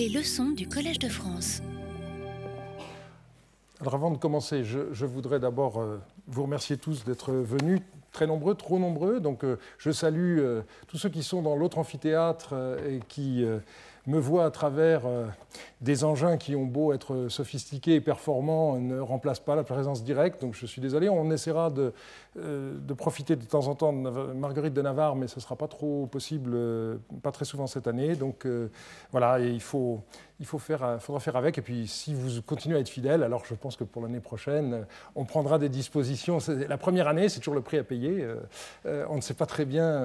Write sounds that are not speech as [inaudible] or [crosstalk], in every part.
Les leçons du Collège de France. Alors avant de commencer, je, voudrais d'abord euh, vous remercier tous d'être venus, très nombreux, trop nombreux. Donc euh, je salue euh, tous ceux qui sont dans l'autre amphithéâtre et qui me voient à travers des engins qui ont beau être sophistiqués et performants, ne remplacent pas la présence directe. Donc je suis désolé, on essaiera de, euh, profiter de temps en temps de Marguerite de Navarre, mais ce ne sera pas trop possible, euh, pas très souvent cette année. Donc euh, voilà, il, faut, il faut faire, faudra faire avec. Et puis si vous continuez à être fidèle, alors je pense que pour l'année prochaine, on prendra des dispositions. La première année, c'est toujours le prix à payer. on ne sait pas très bien.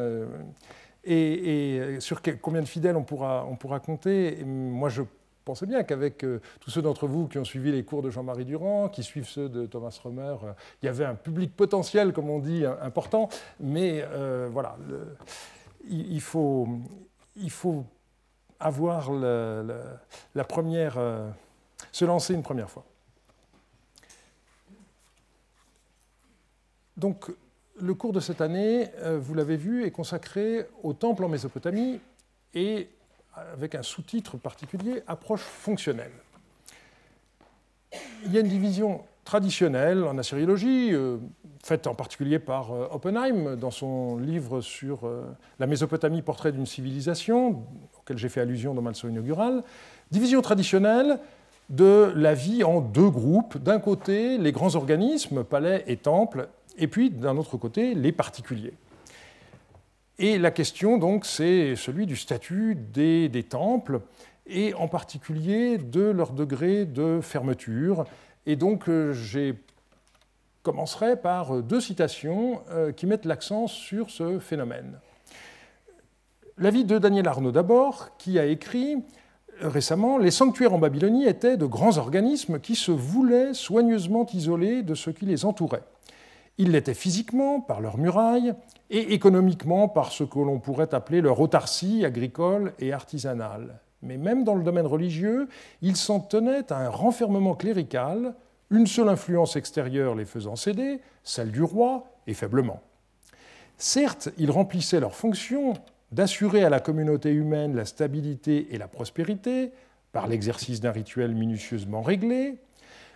Et, sur combien de fidèles on pourra, on pourra compter? moi, je pensez bien qu'avec euh, tous ceux d'entre vous qui ont suivi les cours de Jean-Marie Durand, qui suivent ceux de Thomas Römer, euh, il y avait un public potentiel, comme on dit, important, mais euh, voilà, il, faut, il faut avoir la première, se lancer une première fois. Donc, le cours de cette année, vous l'avez vu, est consacré au temple en Mésopotamie et avec un sous-titre particulier, approche fonctionnelle. Il y a une division traditionnelle en assyriologie, euh, faite en particulier par euh, Oppenheim dans son livre sur euh, la Mésopotamie, portrait d'une civilisation, auquel j'ai fait allusion dans ma leçon inaugurale. Division traditionnelle de la vie en deux groupes. D'un côté, les grands organismes, palais et temples, et puis d'un autre côté, les particuliers. Et la question, donc, c'est celui du statut des, temples, et en particulier de leur degré de fermeture. Et donc, euh, je commencerai par deux citations euh, qui mettent l'accent sur ce phénomène. L'avis de Daniel Arnaud d'abord, qui a écrit euh, récemment Les sanctuaires en Babylonie étaient de grands organismes qui se voulaient soigneusement isolés de ce qui les entourait. Ils l'étaient physiquement par leurs murailles et économiquement par ce que l'on pourrait appeler leur autarcie agricole et artisanale. Mais même dans le domaine religieux, ils s'en tenaient à un renfermement clérical, une seule influence extérieure les faisant céder, celle du roi, et faiblement. Certes, ils remplissaient leur fonction d'assurer à la communauté humaine la stabilité et la prospérité par l'exercice d'un rituel minutieusement réglé,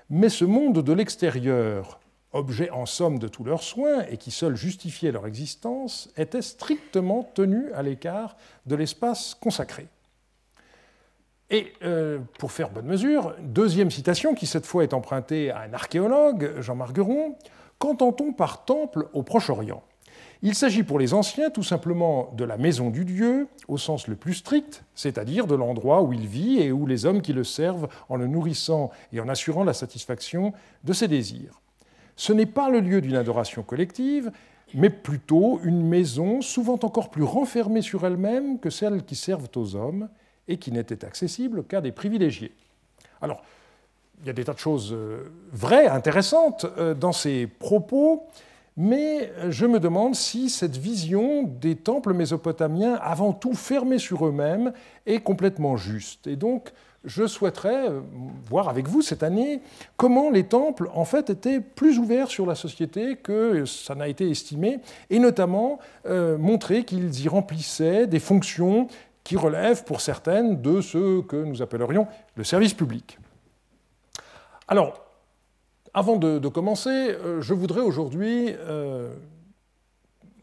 mais ce monde de l'extérieur, objet en somme de tous leurs soins et qui seul justifiait leur existence, étaient strictement tenus à l'écart de l'espace consacré. Et euh, pour faire bonne mesure, deuxième citation qui cette fois est empruntée à un archéologue, Jean Margueron, qu'entend-on par temple au Proche-Orient? Il s'agit pour les anciens tout simplement de la maison du Dieu au sens le plus strict, c'est-à-dire de l'endroit où il vit et où les hommes qui le servent en le nourrissant et en assurant la satisfaction de ses désirs ce n'est pas le lieu d'une adoration collective, mais plutôt une maison souvent encore plus renfermée sur elle-même que celles qui servent aux hommes et qui n'était accessible qu'à des privilégiés. Alors, il y a des tas de choses euh, vraies, intéressantes euh, dans ces propos, mais je me demande si cette vision des temples mésopotamiens, avant tout fermés sur eux-mêmes, est complètement juste. Et donc, je souhaiterais euh, voir avec vous cette année comment les temples en fait étaient plus ouverts sur la société que ça n'a été estimé, et notamment euh, montrer qu'ils y remplissaient des fonctions qui relèvent pour certaines de ce que nous appellerions le service public. Alors, avant de, commencer, euh, je voudrais aujourd'hui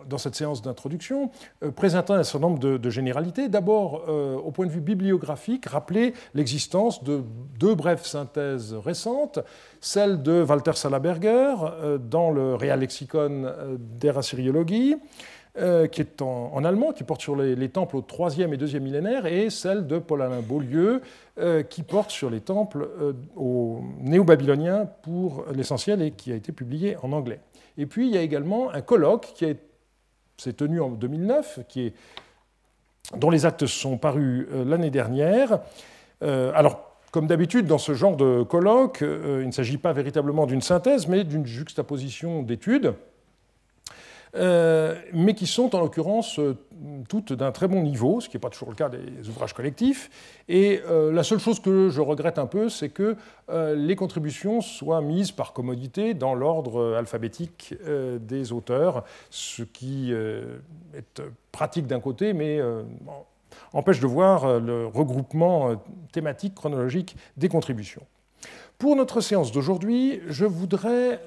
dans cette séance d'introduction, euh, présenter un certain nombre de, généralités. D'abord, euh, au point de vue bibliographique, rappeler l'existence de deux brèves synthèses récentes, celle de Walter Salaberger euh, dans le Real Lexicon der Assyriologie, qui est en, allemand, qui porte sur les, temples au 3e et 2e millénaire, et celle de Paul-Alain Beaulieu, qui porte sur les temples au néo-babylonien pour l'essentiel et qui a été publié en anglais. Et puis il y a également un colloque qui a été c'est tenu en 2009, qui est, dont les actes sont parus euh, l'année dernière. Euh, alors, comme d'habitude, dans ce genre de colloque, euh, il ne s'agit pas véritablement d'une synthèse, mais d'une juxtaposition d'études. Euh, mais qui sont en l'occurrence euh, toutes d'un très bon niveau, ce qui n'est pas toujours le cas des ouvrages collectifs. Et euh, la seule chose que je regrette un peu, c'est que les contributions soient mises par commodité dans l'ordre alphabétique des auteurs, ce qui est pratique d'un côté, mais empêche de voir le regroupement thématique chronologique des contributions. Pour notre séance d'aujourd'hui, je voudrais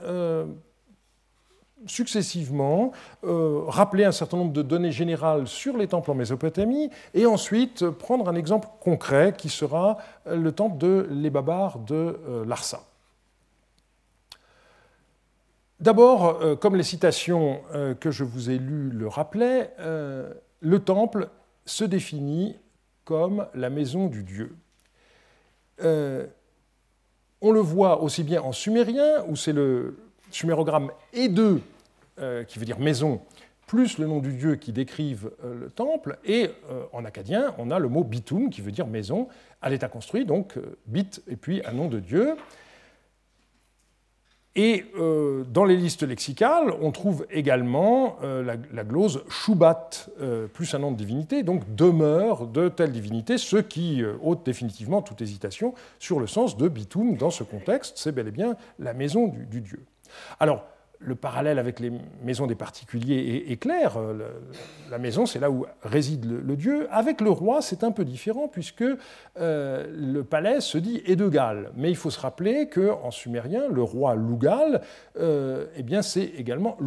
successivement rappeler un certain nombre de données générales sur les temples en Mésopotamie et ensuite prendre un exemple concret qui sera le temple de l'Ebabar de Larsa. D'abord, euh, comme les citations euh, que je vous ai lues le rappelaient, euh, le temple se définit comme la maison du Dieu. on le voit aussi bien en sumérien, où c'est le sumérogramme E2, qui veut dire maison, plus le nom du Dieu qui décrivent le temple, et en acadien, on a le mot bitum, qui veut dire maison, à l'état construit, donc bit et puis un nom de Dieu. Et euh, dans les listes lexicales, on trouve également euh, la, glose Shubat, euh, plus un nom de divinité, donc demeure de telle divinité, ce qui ôte définitivement toute hésitation sur le sens de Bitum dans ce contexte, c'est bel et bien la maison du, du dieu. Alors, le parallèle avec les maisons des particuliers est, clair. Euh, la maison, c'est là où réside le, dieu. Avec le roi, c'est un peu différent puisque euh, le palais se dit Edegal. Mais il faut se rappeler qu'en sumérien, le roi Lugal, euh, eh bien, c'est également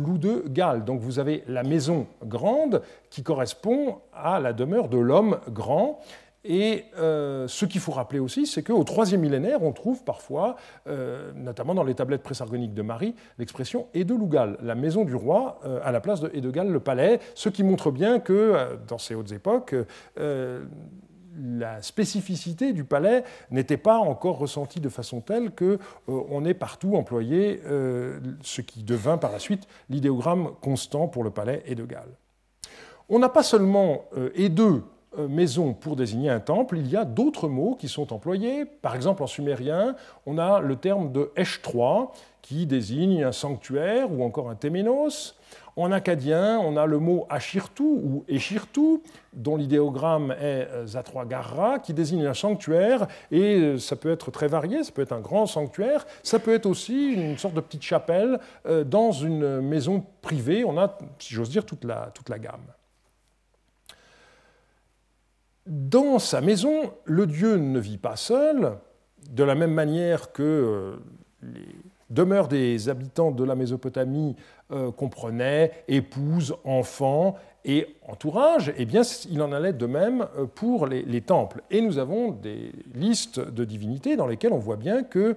Gal. Donc vous avez la maison grande qui correspond à la demeure de l'homme grand. Et euh, ce qu'il faut rappeler aussi, c'est qu'au troisième millénaire, on trouve parfois, euh, notamment dans les tablettes présargoniques de Marie, l'expression Edelugal, la maison du roi, euh, à la place de Edegal, le palais, ce qui montre bien que, dans ces hautes époques, la spécificité du palais n'était pas encore ressentie de façon telle qu'on ait partout employé ce qui devint par la suite l'idéogramme constant pour le palais Edegal. On n'a pas seulement euh, maison pour désigner un temple, il y a d'autres mots qui sont employés. Par exemple, en sumérien, on a le terme de Esh3 qui désigne un sanctuaire ou encore un téménos. En acadien, on a le mot Ashirtu ou Eshirtu, dont l'idéogramme est euh, Zatroagarra, qui désigne un sanctuaire, et euh, ça peut être très varié, ça peut être un grand sanctuaire, ça peut être aussi une sorte de petite chapelle dans une maison privée. On a, si j'ose dire, toute la gamme. Dans sa maison, le Dieu ne vit pas seul, de la même manière que euh, les demeures des habitants de la Mésopotamie euh, comprenaient épouse, enfants et entourage, eh bien, il en allait de même euh, pour les, temples. Et nous avons des listes de divinités dans lesquelles on voit bien que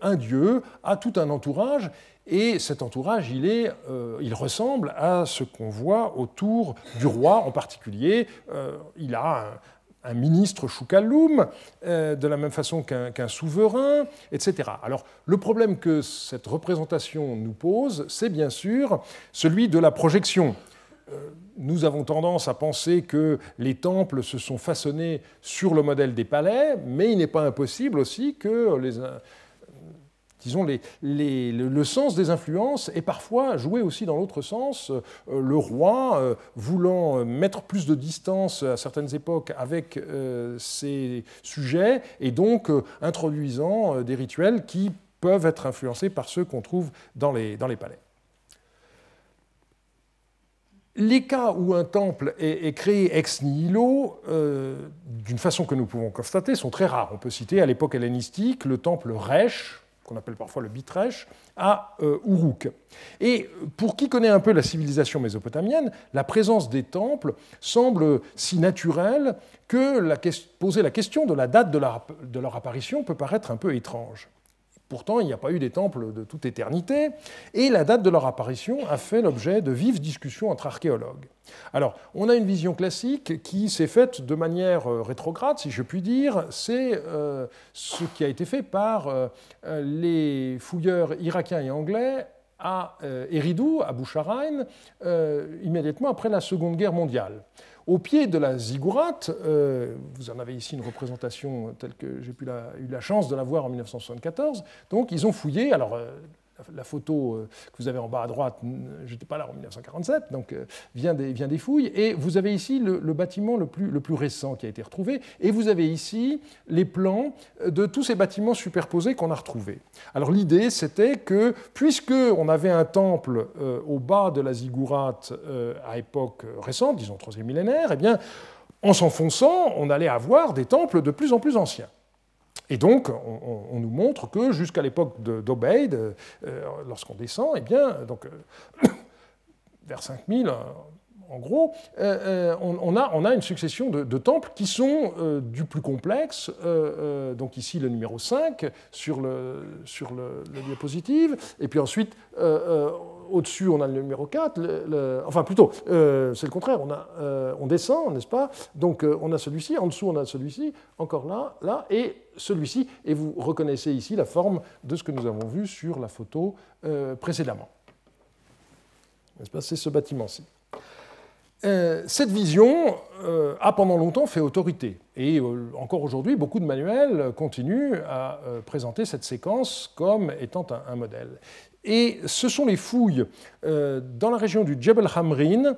un dieu a tout un entourage et cet entourage, il, est, euh, il ressemble à ce qu'on voit autour du roi en particulier. Euh, il a un, ministre Choukalloum, euh, de la même façon qu'un souverain, etc. Alors le problème que cette représentation nous pose, c'est bien sûr celui de la projection nous avons tendance à penser que les temples se sont façonnés sur le modèle des palais, mais il n'est pas impossible aussi que les, disons, le, sens des influences est parfois joué aussi dans l'autre sens. Euh, le roi, euh, voulant mettre plus de distance à certaines époques avec euh, ses sujets, et donc introduisant des rituels qui peuvent être influencés par ceux qu'on trouve dans les palais. Les cas où un temple est, créé ex nihilo, d'une façon que nous pouvons constater, sont très rares. On peut citer à l'époque hellénistique le temple Resh, qu'on appelle parfois le Bitrèche, à euh, Uruk. Et pour qui connaît un peu la civilisation mésopotamienne, la présence des temples semble si naturelle que poser la question de la date de leur apparition peut paraître un peu étrange. Pourtant, il n'y a pas eu des temples de toute éternité, et la date de leur apparition a fait l'objet de vives discussions entre archéologues. Alors, on a une vision classique qui s'est faite de manière euh, rétrograde, si je puis dire. C'est euh, ce qui a été fait par euh, les fouilleurs irakiens et anglais à Eridu, à Boucharain, immédiatement après la Seconde Guerre mondiale. Au pied de la ziggourate, euh, vous en avez ici une représentation telle que j'ai eu la chance de la voir en 1974, donc ils ont fouillé, alors euh, la photo euh, que vous avez en bas à droite, je n'étais pas là en 1947, donc euh, vient des, vient des fouilles. Et vous avez ici le, bâtiment le plus, récent qui a été retrouvé. Et vous avez ici les plans de tous ces bâtiments superposés qu'on a retrouvés. Alors l'idée, c'était que, puisque on avait un temple euh, au bas de la ziggourate à époque récente, disons troisième millénaire, eh bien, en s'enfonçant, on allait avoir des temples de plus en plus anciens. Et donc, on, nous montre que jusqu'à l'époque d'Obeid, euh, lorsqu'on descend, eh bien, donc, [coughs] vers 5000, en gros, euh, euh, on, a, une succession de, temples qui sont euh, du plus complexe. donc ici, le numéro 5 sur le, sur le, diapositive. Et puis ensuite, au-dessus, on a le numéro 4. enfin, plutôt, c'est le contraire. On, on descend, n'est-ce pas? Donc, on a celui-ci. En dessous, on a celui-ci. Encore là, là. Et celui-ci. Et vous reconnaissez ici la forme de ce que nous avons vu sur la photo précédemment. N'est-ce pas? C'est ce bâtiment-ci. Euh, cette vision euh, a pendant longtemps fait autorité. Et euh, encore aujourd'hui, beaucoup de manuels continuent à présenter cette séquence comme étant un modèle. Et ce sont les fouilles euh, dans la région du Jebel Hamrin,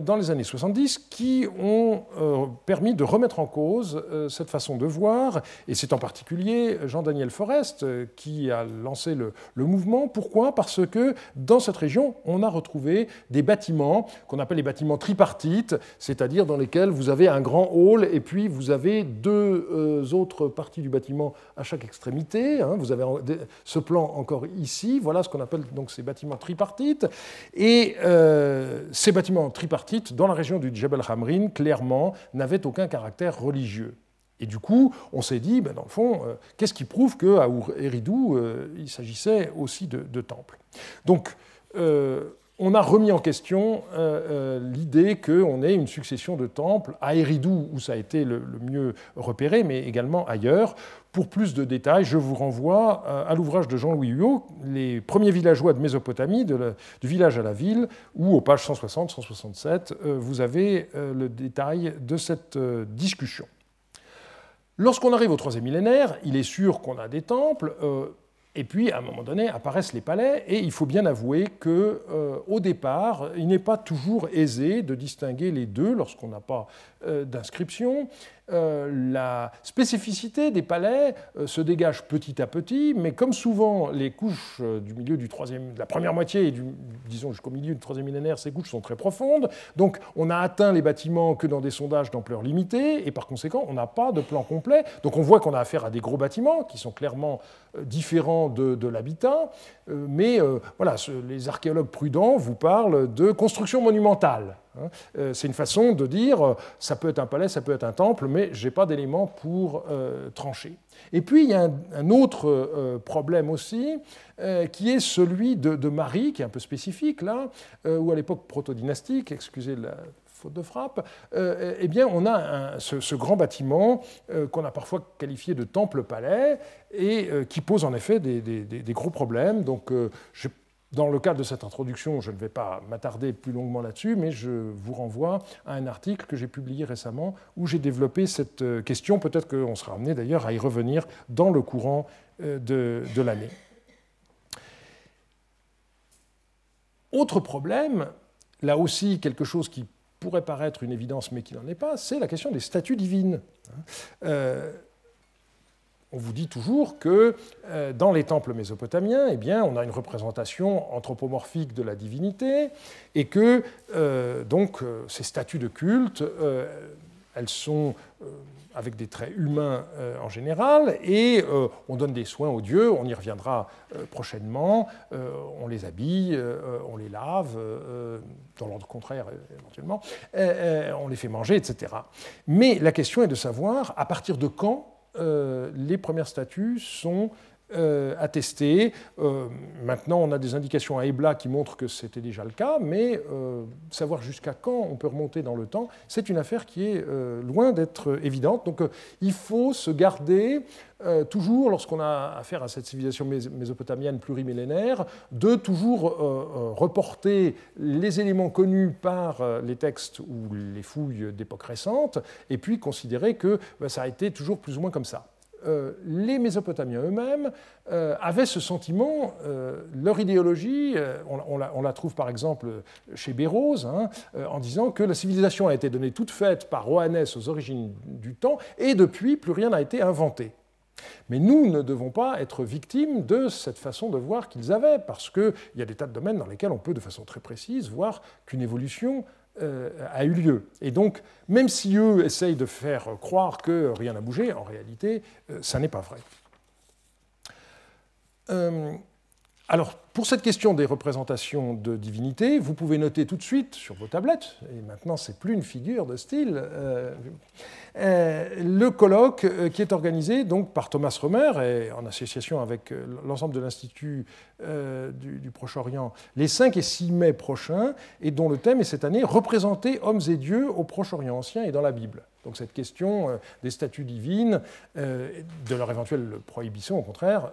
dans les années 70, qui ont euh, permis de remettre en cause cette façon de voir. Et c'est en particulier Jean-Daniel Forest qui a lancé le, mouvement. Pourquoi? Parce que dans cette région, on a retrouvé des bâtiments qu'on appelle les bâtiments tripartites, c'est-à-dire dans lesquels vous avez un grand hall et puis vous avez deux autres parties du bâtiment à chaque extrémité. Hein. Vous avez ce plan encore ici. Voilà ce qu'on appelle donc ces bâtiments tripartites. Et euh, ces bâtiments tripartites, dans la région du Jebel Hamrin, clairement, n'avaient aucun caractère religieux. Et du coup, on s'est dit, ben, dans le fond, euh, qu'est-ce qui prouve qu'à Eridou, euh, il s'agissait aussi de, de temples Donc, on a remis en question l'idée qu'on ait une succession de temples à Eridou, où ça a été le mieux repéré, mais également ailleurs, pour plus de détails, je vous renvoie euh, à l'ouvrage de Jean-Louis Huot, Les premiers villageois de Mésopotamie, du village à la ville, où aux pages 160-167, euh, vous avez euh, le détail de cette discussion. Lorsqu'on arrive au troisième millénaire, il est sûr qu'on a des temples, et puis à un moment donné apparaissent les palais, et il faut bien avouer que au départ, il n'est pas toujours aisé de distinguer les deux lorsqu'on n'a pas d'inscription. Euh, la spécificité des palais euh, se dégage petit à petit, mais comme souvent les couches euh, du milieu du troisième, de la première moitié et du, disons jusqu'au milieu du troisième millénaire, ces couches sont très profondes. Donc on a atteint les bâtiments que dans des sondages d'ampleur limitée, et par conséquent on n'a pas de plan complet. Donc on voit qu'on a affaire à des gros bâtiments qui sont clairement différents de, l'habitat, mais voilà, les archéologues prudents vous parlent de construction monumentale. Hein. Euh, c'est une façon de dire, euh, ça peut être un palais, ça peut être un temple, mais je n'ai pas d'éléments pour euh, trancher. Et puis il y a un, autre problème aussi, qui est celui de, Marie, qui est un peu spécifique là, où à l'époque proto-dynastique, excusez la faute de frappe, eh bien on a ce, grand bâtiment qu'on a parfois qualifié de temple-palais et qui pose en effet des, des gros problèmes. Donc je dans le cadre de cette introduction, je ne vais pas m'attarder plus longuement là-dessus, mais je vous renvoie à un article que j'ai publié récemment où j'ai développé cette euh, question. Peut-être qu'on sera amené d'ailleurs à y revenir dans le courant euh, de, de l'année. Autre problème, là aussi quelque chose qui pourrait paraître une évidence mais qui n'en est pas, c'est la question des statues divines. Euh, on vous dit toujours que euh, dans les temples mésopotamiens, eh bien, on a une représentation anthropomorphique de la divinité et que euh, donc euh, ces statues de culte, elles sont avec des traits humains en général, et on donne des soins aux dieux, on y reviendra prochainement, on les habille, on les lave, dans l'ordre contraire éventuellement, on les fait manger, etc. Mais la question est de savoir à partir de quand les premières statues sont euh, attestées. Euh, maintenant, on a des indications à Ebla qui montrent que c'était déjà le cas, mais savoir jusqu'à quand on peut remonter dans le temps, c'est une affaire qui est loin d'être évidente. Donc, il faut se garder euh, toujours, lorsqu'on a affaire à cette civilisation mésopotamienne plurimillénaire, de toujours euh, euh, reporter les éléments connus par les textes ou les fouilles d'époque récente, et puis considérer que bah, ça a été toujours plus ou moins comme ça. Les Mésopotamiens eux-mêmes avaient ce sentiment, leur idéologie, on, la, trouve par exemple chez Bérose, hein, en disant que la civilisation a été donnée toute faite par Oannes aux origines du temps, et depuis, plus rien n'a été inventé. Mais nous ne devons pas être victimes de cette façon de voir qu'ils avaient, parce qu'il y a des tas de domaines dans lesquels on peut de façon très précise voir qu'une évolution a eu lieu. Et donc, même si eux essayent de faire croire que rien n'a bougé, en réalité, ça n'est pas vrai. Alors, pour cette question des représentations de divinité, vous pouvez noter tout de suite sur vos tablettes, et maintenant c'est plus une figure de style, euh, euh, le colloque euh, qui est organisé donc par Thomas Romer et en association avec l'ensemble de l'Institut du, Proche-Orient les 5 et 6 mai prochains, et dont le thème est cette année Représenter hommes et dieux au Proche-Orient ancien et dans la Bible. Donc cette question des statues divines, de leur éventuelle prohibition, au contraire,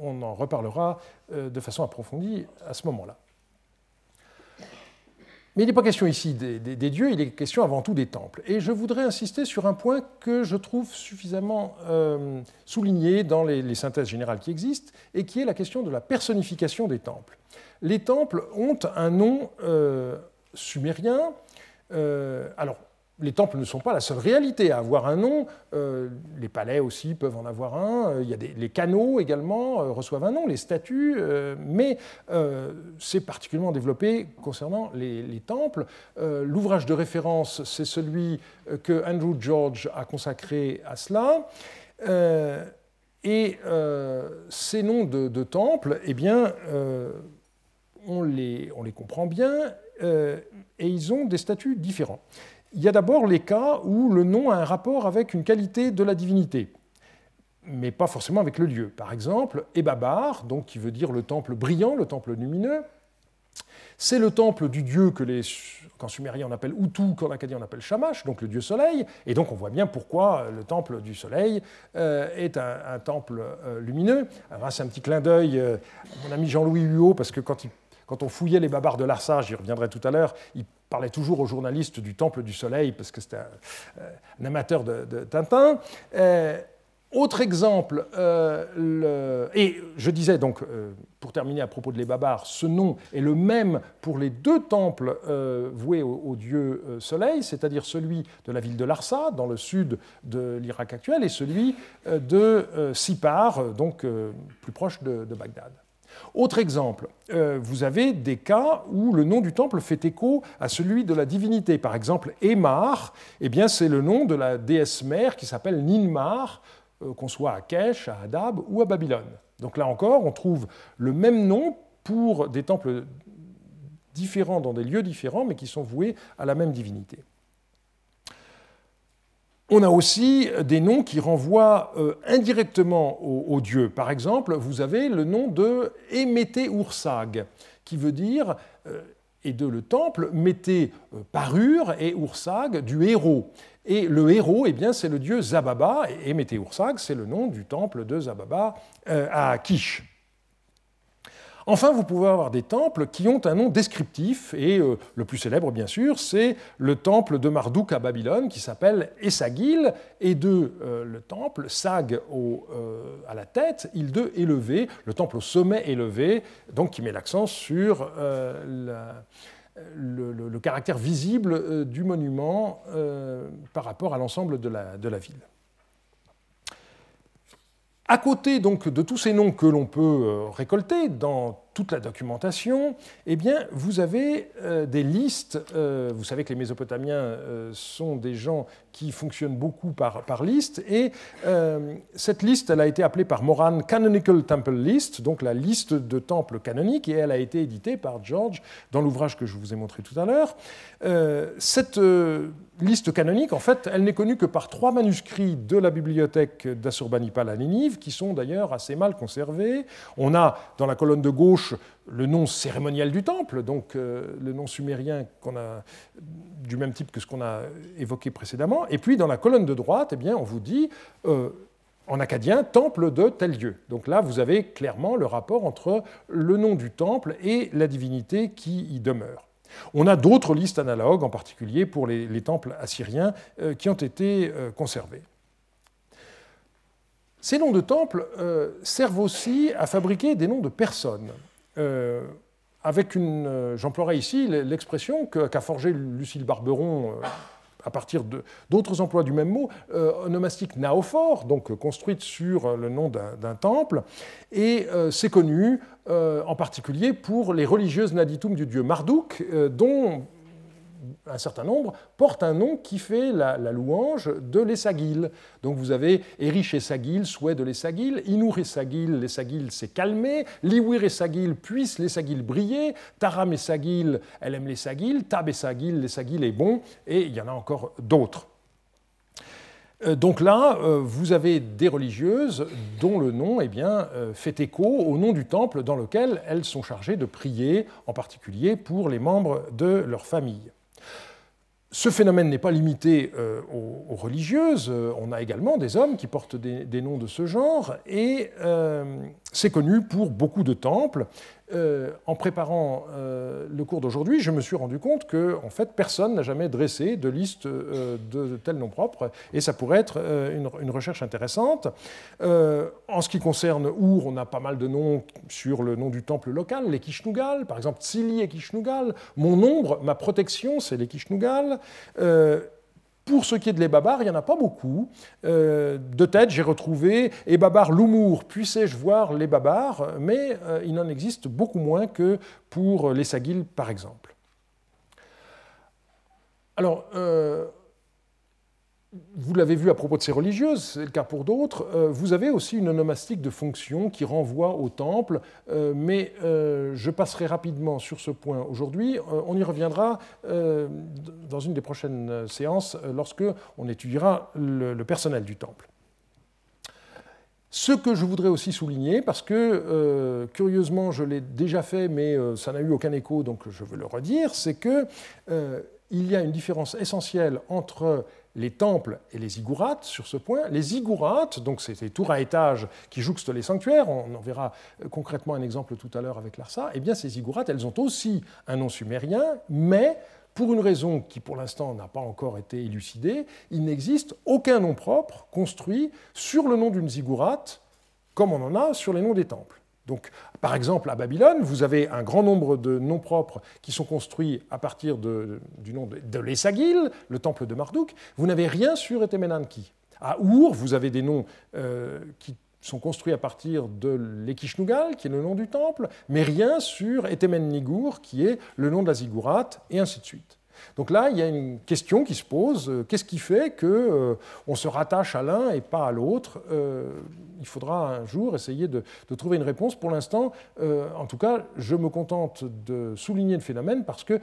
on en reparlera de façon approfondie à ce moment-là. Mais il n'est pas question ici des, dieux, il est question avant tout des temples. Et je voudrais insister sur un point que je trouve suffisamment souligné dans les, synthèses générales qui existent, et qui est la question de la personnification des temples. Les temples ont un nom sumérien. alors, les temples ne sont pas la seule réalité à avoir un nom. Euh, les palais aussi peuvent en avoir un. Euh, il y a les canaux également euh, reçoivent un nom, les statues. mais c'est particulièrement développé concernant les, les temples. L'ouvrage de référence, c'est celui que Andrew George a consacré à cela. et ces noms de, de temples, eh bien, on les, on les comprend bien. et ils ont des statuts différents. Il y a d'abord les cas où le nom a un rapport avec une qualité de la divinité, mais pas forcément avec le lieu. Par exemple, Ebabar, donc qui veut dire le temple brillant, le temple lumineux, c'est le temple du dieu que les, qu'en sumérien on appelle Utu, qu'en acadien on appelle Shamash, donc le dieu soleil. Et donc on voit bien pourquoi le temple du soleil euh, est un, temple euh, lumineux. c'est un petit clin d'œil euh, à mon ami Jean-Louis Huot, parce que quand, quand on fouillait les babards de Larsage, j'y reviendrai tout à l'heure, il parlait toujours aux journalistes du Temple du Soleil, parce que c'était un, euh, amateur de, Tintin. Euh, autre exemple, euh, et je disais donc, pour terminer à propos de les Babars, ce nom est le même pour les deux temples voués au, dieu Soleil, c'est-à-dire celui de la ville de Larsa, dans le sud de l'Irak actuel, et celui de Sipar, donc plus proche de Bagdad. Autre exemple, euh, vous avez des cas où le nom du temple fait écho à celui de la divinité. Par exemple, Emar, eh bien, c'est le nom de la déesse mère qui s'appelle Ninmar, euh, qu'on soit à Kesh, à Hadab ou à Babylone. Donc là encore, on trouve le même nom pour des temples différents dans des lieux différents, mais qui sont voués à la même divinité. On a aussi des noms qui renvoient euh, indirectement aux, dieux. Par exemple, vous avez le nom de Emété Ursag, qui veut dire, euh, et de le temple, Mété euh, parure et Ursag du héros. Et le héros, eh bien, c'est le dieu Zababa, et Emété Ursag, c'est le nom du temple de Zababa à Kish. Enfin, vous pouvez avoir des temples qui ont un nom descriptif, et euh, le plus célèbre, bien sûr, c'est le temple de Marduk à Babylone, qui s'appelle Essagil, et de euh, le temple Sag euh, à la tête, il de élevé, le temple au sommet élevé, donc qui met l'accent sur le, caractère visible du monument par rapport à l'ensemble de la ville. À côté donc de tous ces noms que l'on peut euh, récolter dans toute la documentation, eh bien, vous avez euh, des listes. Euh, vous savez que les Mésopotamiens sont des gens qui fonctionnent beaucoup par, par liste. Et cette liste, elle a été appelée par Moran Canonical Temple List, donc la liste de temples canoniques, et elle a été éditée par George dans l'ouvrage que je vous ai montré tout à l'heure. cette liste canonique, en fait, elle n'est connue que par trois manuscrits de la bibliothèque d'Assurbanipal à Ninive, qui sont d'ailleurs assez mal conservés. On a dans la colonne de gauche le nom cérémonial du temple, donc euh, le nom sumérien du même type que ce qu'on a évoqué précédemment. Et puis dans la colonne de droite, eh bien, on vous dit euh, en acadien temple de tel lieu. Donc là, vous avez clairement le rapport entre le nom du temple et la divinité qui y demeure. On a d'autres listes analogues, en particulier pour les, temples assyriens, euh, qui ont été conservés. Ces noms de temples servent aussi à fabriquer des noms de personnes. Avec une, j'emploierai ici l'expression qu'a forgée Lucille Barberon à partir d'autres emplois du même mot, euh, onomastique naophore, donc construite sur le nom d'un temple, et euh, c'est connu euh, en particulier pour les religieuses naditum du dieu Marduk, dont un certain nombre, portent un nom qui fait la, louange de l'Essagil. Donc vous avez Erich Essagil, souhait de l'Essagil, Inur Essagil, l'Essagil s'est calmé, Liwir Essagil, puisse l'Essagil briller, Taram Essagil, elle aime l'Essagil, Tab Essagil, l'Essagil est bon, et il y en a encore d'autres. Euh, donc là, euh, vous avez des religieuses dont le nom eh bien, euh, fait écho au nom du temple dans lequel elles sont chargées de prier, en particulier pour les membres de leur famille. Ce phénomène n'est pas limité aux, religieuses, on a également des hommes qui portent des, noms de ce genre, et c'est connu pour beaucoup de temples. Euh, en préparant euh, le cours d'aujourd'hui, je me suis rendu compte que en fait, personne n'a jamais dressé de liste euh, de, tels noms propres, et ça pourrait être une, recherche intéressante. en ce qui concerne Our, on a pas mal de noms sur le nom du temple local, les Kishnugal, par exemple Tsili et Kishnugal. Mon ombre, ma protection, c'est les Kishnugal. Pour ce qui est de les babars, il n'y en a pas beaucoup. Euh, de tête, j'ai retrouvé et babar l'humour, puissais-je voir les babars, mais euh, il en existe beaucoup moins que pour les sagils, par exemple. Alors, euh, vous l'avez vu à propos de ces religieuses, c'est le cas pour d'autres, euh, vous avez aussi une onomastique de fonction qui renvoie au temple, euh, mais euh, je passerai rapidement sur ce point aujourd'hui. on y reviendra dans une des prochaines séances lorsque on étudiera le, le, personnel du temple. Ce que je voudrais aussi souligner, parce que curieusement je l'ai déjà fait, mais ça n'a eu aucun écho, donc je veux le redire, c'est que il y a une différence essentielle entre les temples et les ziggourats sur ce point. Les ziggourats, donc c'est les tours à étages qui jouxtent les sanctuaires, on en verra euh, concrètement un exemple tout à l'heure avec Larsa, eh bien ces ziggourats, elles ont aussi un nom sumérien, mais pour une raison qui pour l'instant n'a pas encore été élucidée, il n'existe aucun nom propre construit sur le nom d'une ziggourate comme on en a sur les noms des temples. Donc, par exemple, à Babylone, vous avez un grand nombre de noms propres qui sont construits à partir du nom de, l'Essagil, le temple de Marduk. Vous n'avez rien sur Etemenanki. À Our, vous avez des noms euh, qui sont construits à partir de l'Ekishnugal, qui est le nom du temple, mais rien sur Etemen Nigur, qui est le nom de la Ziggurat, et ainsi de suite. Donc là, il y a une question qui se pose. Euh, qu'est-ce qui fait qu'on euh, se rattache à l'un et pas à l'autre euh, Il faudra un jour essayer de, trouver une réponse. Pour l'instant, en tout cas, je me contente de souligner le phénomène parce que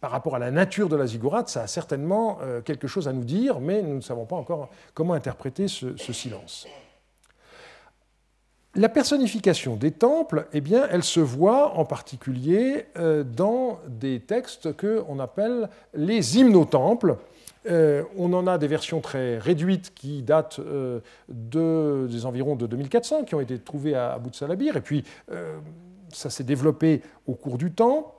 par rapport à la nature de la ziggourate, ça a certainement quelque chose à nous dire, mais nous ne savons pas encore comment interpréter ce silence. La personnification des temples, eh bien, elle se voit en particulier euh, dans des textes qu'on appelle les hymnotemples. Euh, on en a des versions très réduites qui datent euh, de, des environs de 2400, qui ont été trouvées à Abu Salabir, et puis ça s'est développé au cours du temps.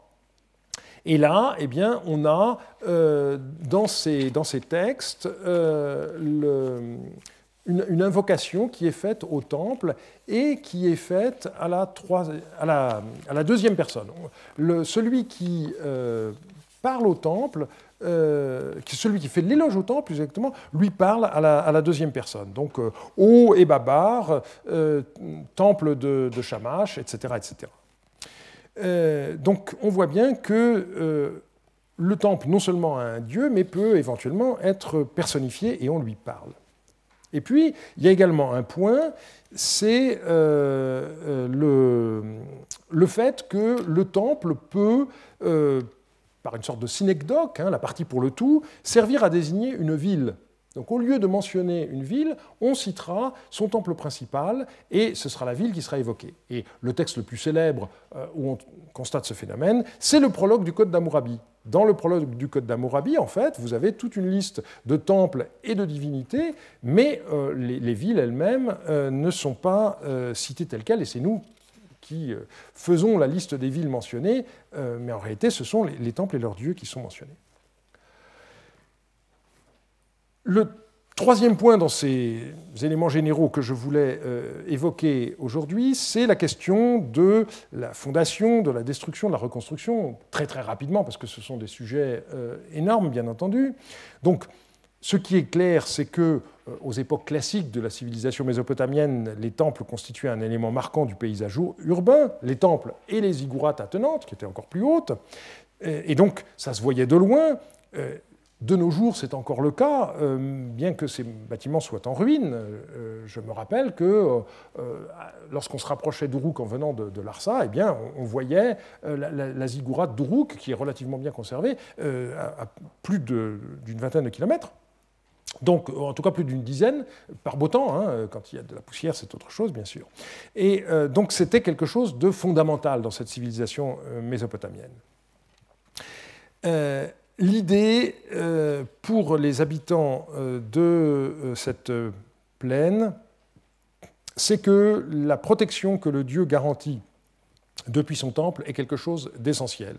Et là, eh bien, on a dans ces, dans, ces, textes le, une, invocation qui est faite au temple et qui est faite à la, deuxième personne. Celui qui euh, parle au temple, euh, celui qui fait l'éloge au temple, exactement, lui parle à la, deuxième personne. Donc, euh, Ô et Babar, temple de, Shamash, etc. etc. donc, on voit bien que le temple non seulement a un dieu, mais peut éventuellement être personnifié et on lui parle. Et puis, il y a également un point, c'est euh, euh, le, fait que le temple peut, euh, par une sorte de synecdoque, hein, la partie pour le tout, servir à désigner une ville. Donc au lieu de mentionner une ville, on citera son temple principal et ce sera la ville qui sera évoquée. Et le texte le plus célèbre où on constate ce phénomène, c'est le prologue du Code d'Amourabi. Dans le prologue du Code d'Amourabi, en fait, vous avez toute une liste de temples et de divinités, mais euh, les, villes elles-mêmes euh, ne sont pas citées telles quelles, et c'est nous qui faisons la liste des villes mentionnées, mais en réalité, ce sont les temples et leurs dieux qui sont mentionnés. Troisième point dans ces éléments généraux que je voulais euh, évoquer aujourd'hui, c'est la question de la fondation, de la destruction, de la reconstruction, très très rapidement, parce que ce sont des sujets euh, énormes, bien entendu. Donc, ce qui est clair, c'est que euh, aux époques classiques de la civilisation mésopotamienne, les temples constituaient un élément marquant du paysage urbain, les temples et les ziggourats attenantes, qui étaient encore plus hautes. Et donc, ça se voyait de loin. De nos jours, c'est encore le cas, euh, bien que ces bâtiments soient en ruine. Euh, je me rappelle que euh, lorsqu'on se rapprochait d'Uruk en venant de, Larsa, eh bien, on, voyait la, la, ziggourate d'Uruk, qui est relativement bien conservée, à, plus d'une vingtaine de kilomètres. Donc, en tout cas, plus d'une dizaine, par beau temps, hein, quand il y a de la poussière, c'est autre chose, bien sûr. Et donc, c'était quelque chose de fondamental dans cette civilisation mésopotamienne. L'idée euh, pour les habitants euh, de euh, cette plaine, c'est que la protection que le Dieu garantit depuis son temple est quelque chose d'essentiel.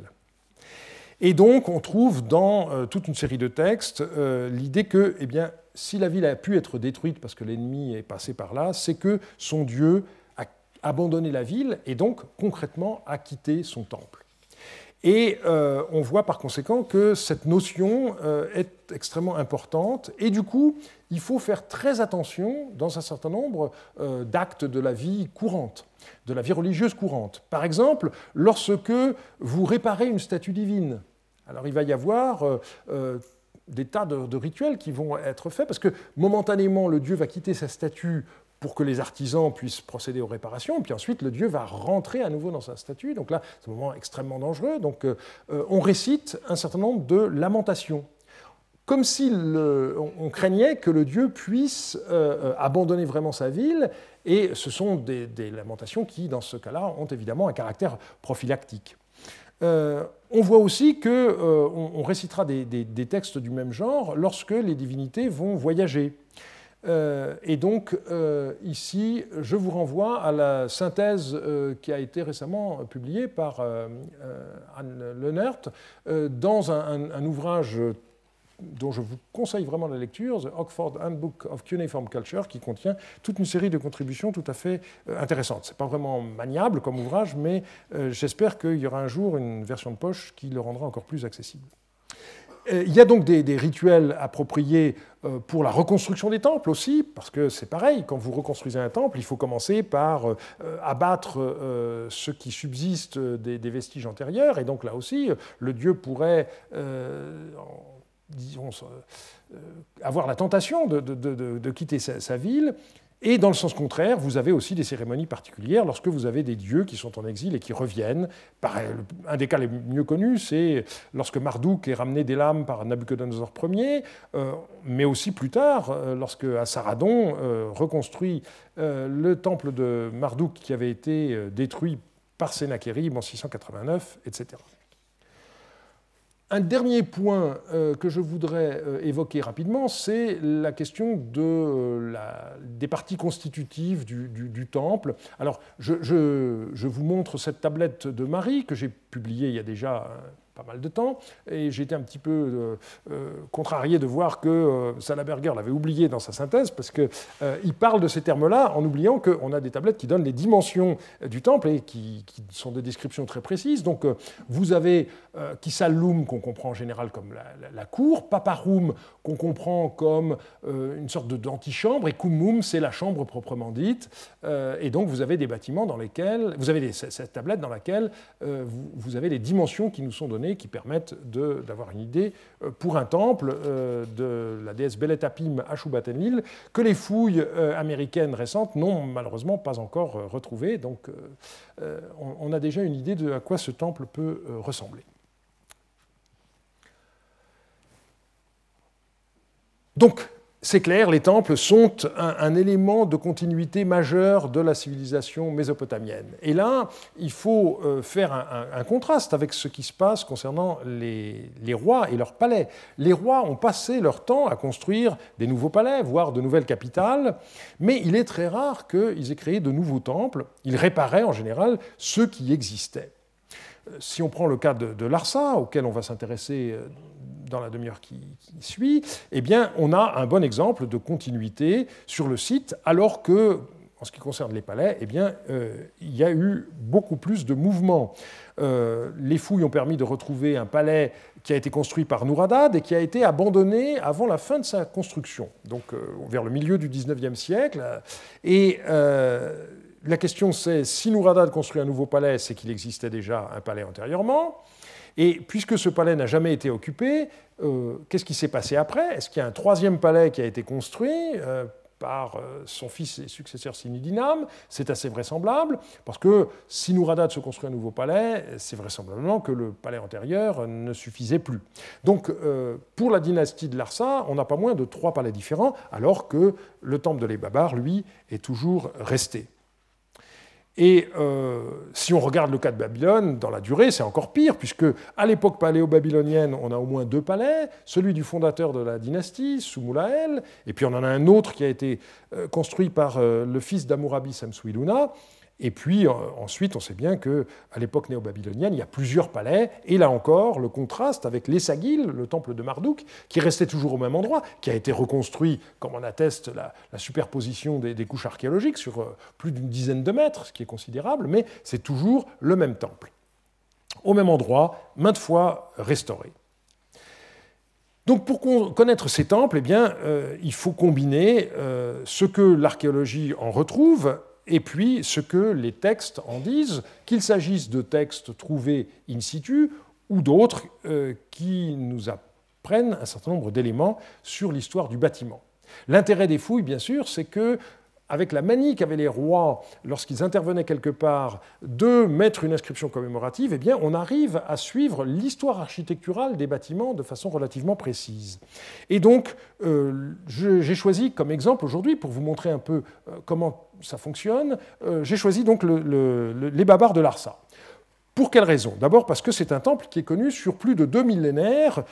Et donc, on trouve dans toute une série de textes l'idée que, eh si la ville a pu être détruite parce que l'ennemi est passé par là, c'est que son Dieu a abandonné la ville et donc concrètement a quitté son temple. Et euh, on voit par conséquent que cette notion euh, est extrêmement importante. Et du coup, il faut faire très attention dans un certain nombre euh, d'actes de la vie courante, de la vie religieuse courante. Par exemple, lorsque vous réparez une statue divine, alors il va y avoir des tas de, rituels qui vont être faits, parce que momentanément, le Dieu va quitter sa statue pour que les artisans puissent procéder aux réparations, puis ensuite le dieu va rentrer à nouveau dans sa statue. Donc là, c'est un moment extrêmement dangereux. Donc euh, euh, on récite un certain nombre de lamentations, comme si on, craignait que le dieu puisse euh, abandonner vraiment sa ville, et ce sont des, lamentations qui, dans ce cas-là, ont évidemment un caractère prophylactique. on voit aussi qu'on on récitera des textes du même genre lorsque les divinités vont voyager. Euh, et donc, euh, ici, je vous renvoie à la synthèse euh, qui a été récemment publiée par Anne Lenert dans un, ouvrage dont je vous conseille vraiment la lecture, The Oxford Handbook of Cuneiform Culture, qui contient toute une série de contributions tout à fait intéressantes. Ce n'est pas vraiment maniable comme ouvrage, mais j'espère qu'il y aura un jour une version de poche qui le rendra encore plus accessible. Euh, il y a donc des, rituels appropriés euh, pour la reconstruction des temples aussi, parce que c'est pareil, quand vous reconstruisez un temple, il faut commencer par euh, abattre ce qui subsiste des, vestiges antérieurs, et donc là aussi, le dieu pourrait, avoir la tentation de, quitter sa ville. Et dans le sens contraire, vous avez aussi des cérémonies particulières lorsque vous avez des dieux qui sont en exil et qui reviennent. Un des cas les mieux connus, c'est lorsque Marduk est ramené des lames par Nabucodonosor Ier, euh, mais aussi plus tard, euh, lorsque Assaradon euh, reconstruit le temple de Marduk qui avait été détruit par Sennacherib en 689, etc. Un dernier point euh, que je voudrais euh, évoquer rapidement, c'est la question euh, des parties constitutives du, temple. Alors, je, vous montre cette tablette de Marie que j'ai publiée il y a déjà pas mal de temps, et j'ai été un petit peu euh, euh, contrarié de voir que euh, Salaberger l'avait oublié dans sa synthèse, parce qu'il il parle de ces termes-là en oubliant qu'on a des tablettes qui donnent les dimensions du temple et qui, sont des descriptions très précises. Donc vous avez Kisallum, qu'on comprend en général comme la, cour, Paparum, qu'on comprend comme une sorte d'antichambre, et Kumum, c'est la chambre proprement dite. et donc vous avez des bâtiments dans lesquels, vous avez cette tablette dans laquelle vous avez les dimensions qui nous sont données qui permettent d'avoir une idée euh, pour un temple euh, de la déesse Beletapim à Shubatenlil que les fouilles euh, américaines récentes n'ont malheureusement pas encore retrouvé. Donc on a déjà une idée de à quoi ce temple peut ressembler. Donc, c'est clair, les temples sont un, élément de continuité majeur de la civilisation mésopotamienne. Et là, il faut euh, faire un, contraste avec ce qui se passe concernant les, rois et leurs palais. Les rois ont passé leur temps à construire des nouveaux palais, voire de nouvelles capitales, mais il est très rare qu'ils aient créé de nouveaux temples. Ils réparaient en général ceux qui existaient. Euh, si on prend le cas de, de Larsa, auquel on va s'intéresser euh, dans la demi-heure qui, suit, eh bien, on a un bon exemple de continuité sur le site, alors que, en ce qui concerne les palais, eh bien, euh, il y a eu beaucoup plus de mouvements. Euh, les fouilles ont permis de retrouver un palais qui a été construit par Nouradad et qui a été abandonné avant la fin de sa construction, donc euh, vers le milieu du 19e siècle. Et la question c'est, si Nouradad construit un nouveau palais, c'est qu'il existait déjà un palais antérieurement. Et puisque ce palais n'a jamais été occupé, qu'est-ce qui s'est passé après? Est-ce qu'il y a un troisième palais qui a été construit par euh, son fils et successeur Sinudinam, c'est assez vraisemblable, parce que si Nouradat se construit un nouveau palais, c'est vraisemblablement que le palais antérieur ne suffisait plus. Donc euh, pour la dynastie de Larsa, on n'a pas moins de trois palais différents, alors que le temple de les Babars, lui, est toujours resté. Et euh, si on regarde le cas de Babylone, dans la durée, c'est encore pire, puisque à l'époque paléo-babylonienne, on a au moins deux palais, celui du fondateur de la dynastie, Sumulael, et puis on en a un autre qui a été euh, construit par euh, le fils d'Amurabi Samsuiluna, et puis ensuite, on sait bien qu'à l'époque néo-babylonienne, il y a plusieurs palais, et là encore, le contraste avec l'Essagil, le temple de Marduk, qui restait toujours au même endroit, qui a été reconstruit, comme on atteste la, superposition des, couches archéologiques, sur euh, plus d'une dizaine de mètres, ce qui est considérable, mais c'est toujours le même temple, au même endroit, maintes fois restauré. Donc pour connaître ces temples, eh bien, euh, il faut combiner euh, ce que l'archéologie en retrouve et puis ce que les textes en disent, qu'il s'agisse de textes trouvés in situ ou d'autres euh, qui nous apprennent un certain nombre d'éléments sur l'histoire du bâtiment. L'intérêt des fouilles, bien sûr, c'est que avec la manie qu'avaient les rois lorsqu'ils intervenaient quelque part de mettre une inscription commémorative, eh on arrive à suivre l'histoire architecturale des bâtiments de façon relativement précise. Et donc, euh, j'ai choisi comme exemple aujourd'hui, pour vous montrer un peu euh, comment ça fonctionne, euh, j'ai choisi donc les Babars de Larsa. Pour quelle raison? D'abord parce que c'est un temple qui est connu sur plus de deux millénaires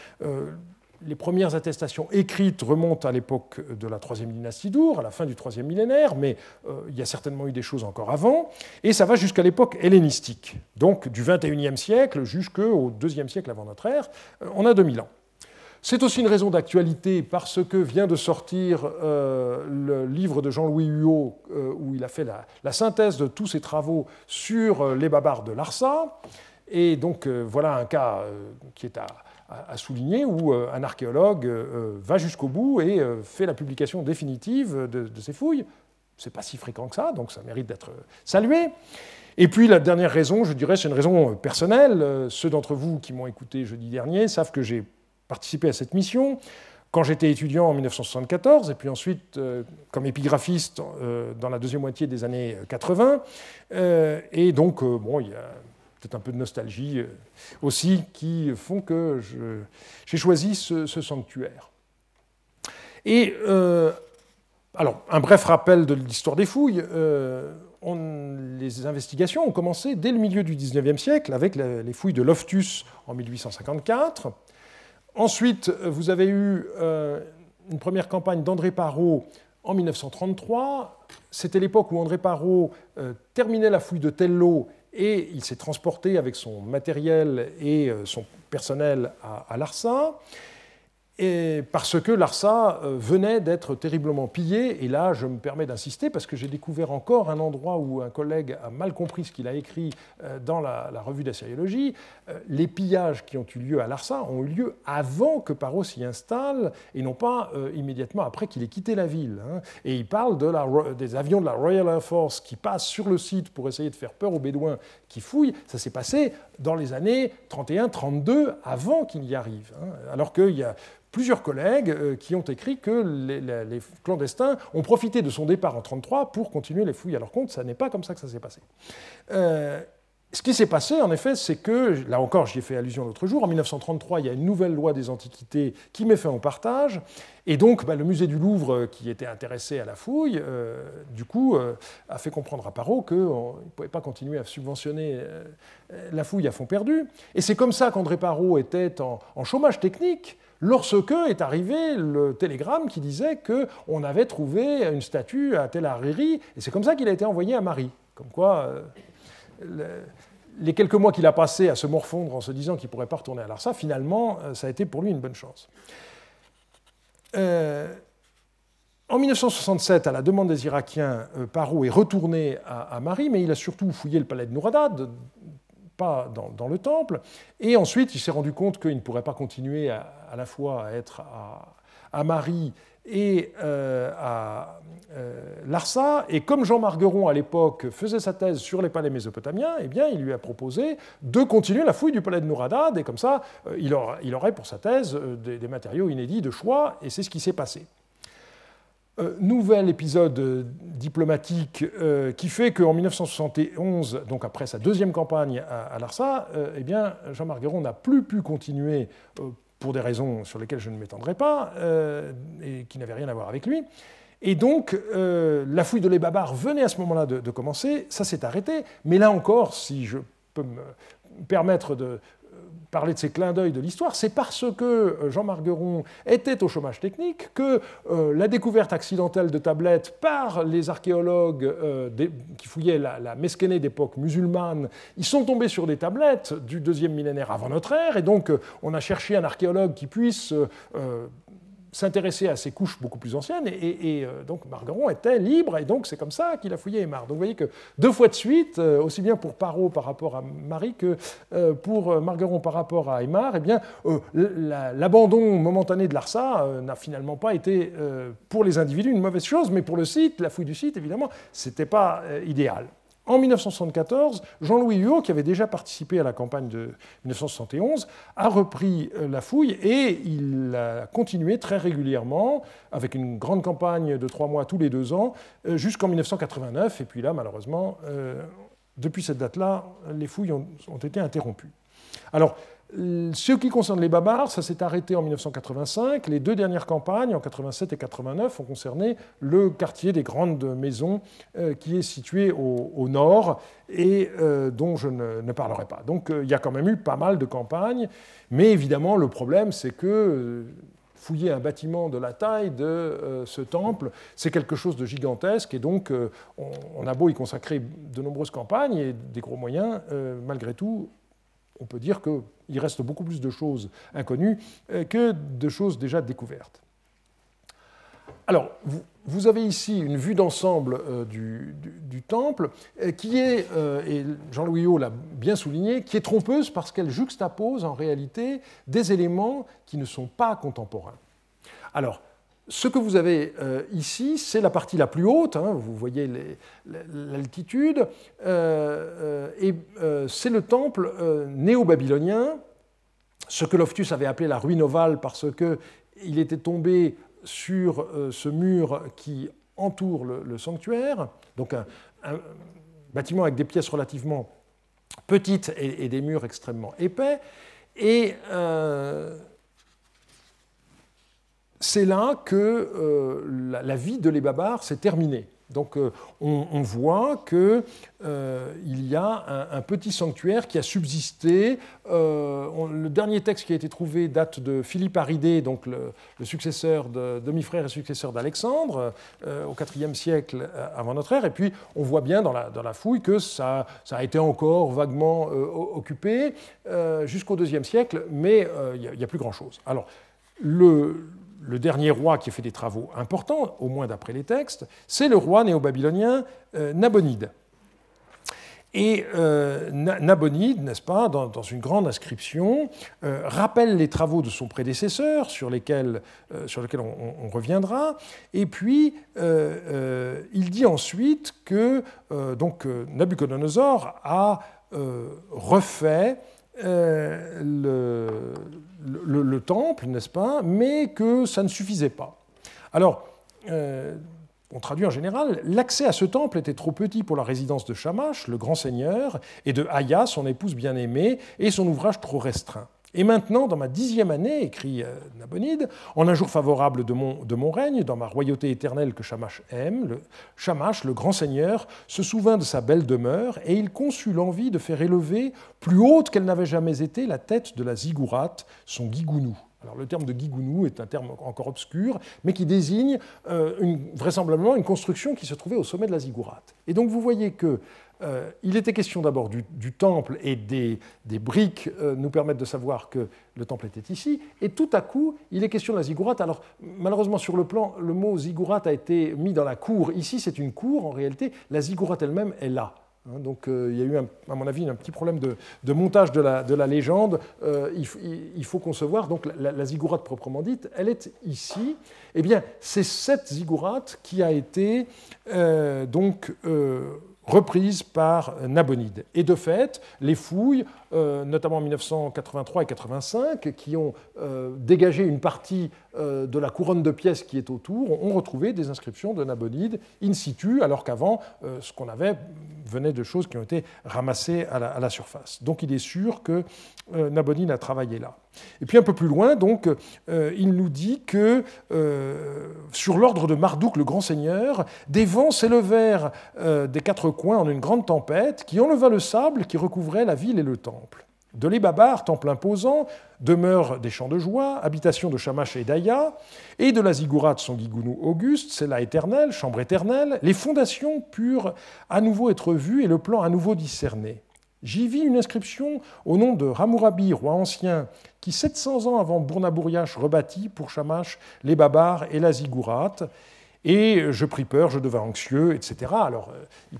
les premières attestations écrites remontent à l'époque de la troisième dynastie d'Our, à la fin du troisième millénaire, mais euh, il y a certainement eu des choses encore avant, et ça va jusqu'à l'époque hellénistique, donc du 21e siècle jusqu'au deuxième siècle avant notre ère, euh, on a 2000 ans. C'est aussi une raison d'actualité parce que vient de sortir euh, le livre de Jean-Louis Huot où il a fait la, la, synthèse de tous ses travaux sur les babards de Larsa. Et donc voilà un cas qui est à, à souligner, où euh, un archéologue euh, euh, va jusqu'au bout et fait la publication définitive de, ses fouilles. Ce n'est pas si fréquent que ça, donc ça mérite d'être salué. Et puis la dernière raison, je dirais, c'est une raison personnelle. Ceux d'entre vous qui m'ont écouté jeudi dernier savent que j'ai participé à cette mission quand j'étais étudiant en 1974, et puis ensuite comme épigraphiste dans la deuxième moitié des années 80. et donc, bon, il y a peut-être un peu de nostalgie euh, aussi, qui font que j'ai choisi ce, sanctuaire. Et euh, alors, un bref rappel de l'histoire des fouilles. Euh, les investigations ont commencé dès le milieu du XIXe siècle avec les fouilles de Loftus en 1854. Ensuite, vous avez eu une première campagne d'André Parot en 1933. C'était l'époque où André Parot terminait la fouille de Tello et il s'est transporté avec son matériel et euh, son personnel à, à Larsa et parce que Larsa euh, venait d'être terriblement pillé. Et là, je me permets d'insister parce que j'ai découvert encore un endroit où un collègue a mal compris ce qu'il a écrit euh, dans la, revue d'assyriologie. Euh, les pillages qui ont eu lieu à Larsa ont eu lieu avant que Paro s'y installe et non pas immédiatement après qu'il ait quitté la ville. Hein. Et il parle de la, des avions de la Royal Air Force qui passent sur le site pour essayer de faire peur aux Bédouins qui fouillent. Ça s'est passé dans les années 31-32 avant qu'il y arrive. Hein. Alors qu'il y a plusieurs collègues euh, qui ont écrit que les, clandestins ont profité de son départ en 1933 pour continuer les fouilles à leur compte. Ça n'est pas comme ça que ça s'est passé. Euh, ce qui s'est passé, en effet, c'est que, là encore, j'y ai fait allusion l'autre jour, en 1933, il y a une nouvelle loi des antiquités qui met fin au partage, et donc bah, le musée du Louvre, euh, qui était intéressé à la fouille, du coup, a fait comprendre à Parot qu'il ne pouvait pas continuer à subventionner la fouille à fond perdu. Et c'est comme ça qu'André Parot était en chômage technique, lorsque est arrivé le télégramme qui disait qu'on avait trouvé une statue à Tel Hariri, et c'est comme ça qu'il a été envoyé à Marie. Comme quoi, euh, les quelques mois qu'il a passés à se morfondre en se disant qu'il ne pourrait pas retourner à Larsa, finalement, euh, ça a été pour lui une bonne chance. Euh, en 1967, à la demande des Irakiens, Paro est retourné à, Marie, mais il a surtout fouillé le palais de Nouradad, pas dans, le temple. Et ensuite, il s'est rendu compte qu'il ne pourrait pas continuer à, la fois à être à, Marie et à Larsa. Et comme Jean Margueron, à l'époque, faisait sa thèse sur les palais mésopotamiens, eh bien, il lui a proposé de continuer la fouille du palais de Nouradad, et comme ça, il aurait pour sa thèse des matériaux inédits de choix, et c'est ce qui s'est passé. Euh, nouvel épisode euh, diplomatique euh, qui fait qu'en 1971, donc après sa deuxième campagne à, Larsa, eh bien, Jean Margueron n'a plus pu continuer pour des raisons sur lesquelles je ne m'étendrai pas et qui n'avaient rien à voir avec lui. Et donc, la fouille de les Babars venait à ce moment-là de commencer, ça s'est arrêté, mais là encore, si je peux me permettre de, parler de ces clins d'œil de l'histoire, c'est parce que euh, Jean Margueron était au chômage technique que euh, la découverte accidentelle de tablettes par les archéologues euh, qui fouillaient la, la Mesquenée d'époque musulmane, ils sont tombés sur des tablettes du deuxième millénaire avant notre ère, et donc on a cherché un archéologue qui puisse s'intéresser à ces couches beaucoup plus anciennes, et, euh, donc Margueron était libre, et donc c'est comme ça qu'il a fouillé Aymar. Donc vous voyez que deux fois de suite, euh, aussi bien pour Parot par rapport à Marie que euh, pour Margueron par rapport à Aymar, eh l'abandon momentané de l'Arsa n'a finalement pas été pour les individus une mauvaise chose, mais pour le site, la fouille du site, évidemment, c'était pas idéal. En 1974, Jean-Louis Huot, qui avait déjà participé à la campagne de 1971, a repris euh, la fouille et il a continué très régulièrement, avec une grande campagne de trois mois tous les deux ans, euh, jusqu'en 1989. Et puis là, malheureusement, euh, depuis cette date-là, les fouilles ont, ont été interrompues. Alors, ce qui concerne les Babars, ça s'est arrêté en 1985. Les deux dernières campagnes, en 87 et 89, ont concerné le quartier des grandes maisons euh, qui est situé au, nord et euh, dont je ne, parlerai pas. Donc euh, il y a quand même eu pas mal de campagnes, mais évidemment le problème c'est que fouiller un bâtiment de la taille de ce temple, c'est quelque chose de gigantesque, et donc on, a beau y consacrer de nombreuses campagnes et des gros moyens, malgré tout, on peut dire qu'il reste beaucoup plus de choses inconnues euh, que de choses déjà découvertes. Alors, vous, avez ici une vue d'ensemble euh, du, temple euh, qui est, et Jean-Louis Haut l'a bien souligné, qui est trompeuse parce qu'elle juxtapose en réalité des éléments qui ne sont pas contemporains. Alors, ce que vous avez euh, ici, c'est la partie la plus haute, hein, vous voyez l'altitude, euh, euh, et c'est le temple néo-babylonien, ce que Loftus avait appelé la ruine ovale parce qu'il était tombé sur ce mur qui entoure le, sanctuaire, donc un, bâtiment avec des pièces relativement petites et, et des murs extrêmement épais, et c'est là que euh, la, vie de les s'est terminée. Donc euh, on, voit qu'il euh, y a un, petit sanctuaire qui a subsisté. le dernier texte qui a été trouvé date de Philippe Aridé, donc le, successeur de demi-frère et successeur d'Alexandre, au IVe siècle avant notre ère. Et puis on voit bien dans la, fouille que ça, ça, a été encore vaguement occupé jusqu'au IIe siècle, mais il n'y a, a, plus grand-chose. Alors le, le dernier roi qui a fait des travaux importants, au moins d'après les textes, c'est le roi néo-babylonien euh, Nabonide. Et euh, Nabonide, n'est-ce pas, dans, une grande inscription, euh, rappelle les travaux de son prédécesseur, sur lesquels, sur lesquels on, reviendra, et puis il dit ensuite que donc, Nabucodonosor a refait le, le, temple, n'est-ce pas, mais que ça ne suffisait pas. Alors, euh, on traduit en général, l'accès à ce temple était trop petit pour la résidence de Shamash, le grand seigneur, et de Aya, son épouse bien-aimée, et son ouvrage trop restreint. Et maintenant, dans ma dixième année, écrit euh, Nabonide, en un jour favorable de mon, règne, dans ma royauté éternelle que Shamash aime, le, Shamash, le grand seigneur, se souvint de sa belle demeure, et il conçut l'envie de faire élever, plus haute qu'elle n'avait jamais été, la tête de la ziggourate, son guigounou. Alors, le terme de guigounou est un terme encore obscur, mais qui désigne euh, vraisemblablement une construction qui se trouvait au sommet de la ziggourate. Et donc vous voyez que euh, il était question d'abord du, temple et des, briques euh, nous permettent de savoir que le temple était ici. Et tout à coup, il est question de la ziggourate. Alors, malheureusement, sur le plan, le mot ziggourate a été mis dans la cour. Ici, c'est une cour, en réalité. La ziggourate elle-même est là. Hein, donc euh, il y a eu, à mon avis, un petit problème de, montage de la, de la légende. Il, faut concevoir donc la, la, ziggourate proprement dite, elle est ici. Eh bien, c'est cette ziggourate qui a été donc reprise par Nabonide. Et de fait, les fouilles, notamment en 1983 et 1985, qui ont dégagé une partie de la couronne de pièces qui est autour, ont retrouvé des inscriptions de Nabonide in situ, alors qu'avant, ce qu'on avait venait de choses qui ont été ramassées à la, surface. Donc il est sûr que euh, Nabonide a travaillé là. Et puis un peu plus loin, donc, euh, il nous dit que euh, sur l'ordre de Marduk, le grand seigneur, des vents s'élevèrent des quatre coins en une grande tempête qui enleva le sable qui recouvrait la ville et le temple. De l'Ebabar, temple imposant, demeure des champs de joie, habitation de Shamash et d'Aya, et de la Ziggurat, son Gigounou Auguste, c'est la éternelle, chambre éternelle, les fondations purent à nouveau être vues et le plan à nouveau discerné. J'y vis une inscription au nom de Hammurabi, roi ancien, qui 700 ans avant Bournabouriache rebâtit pour Shamash les Babars et la Ziggurat. Et je pris peur, je devins anxieux, etc. Alors, euh,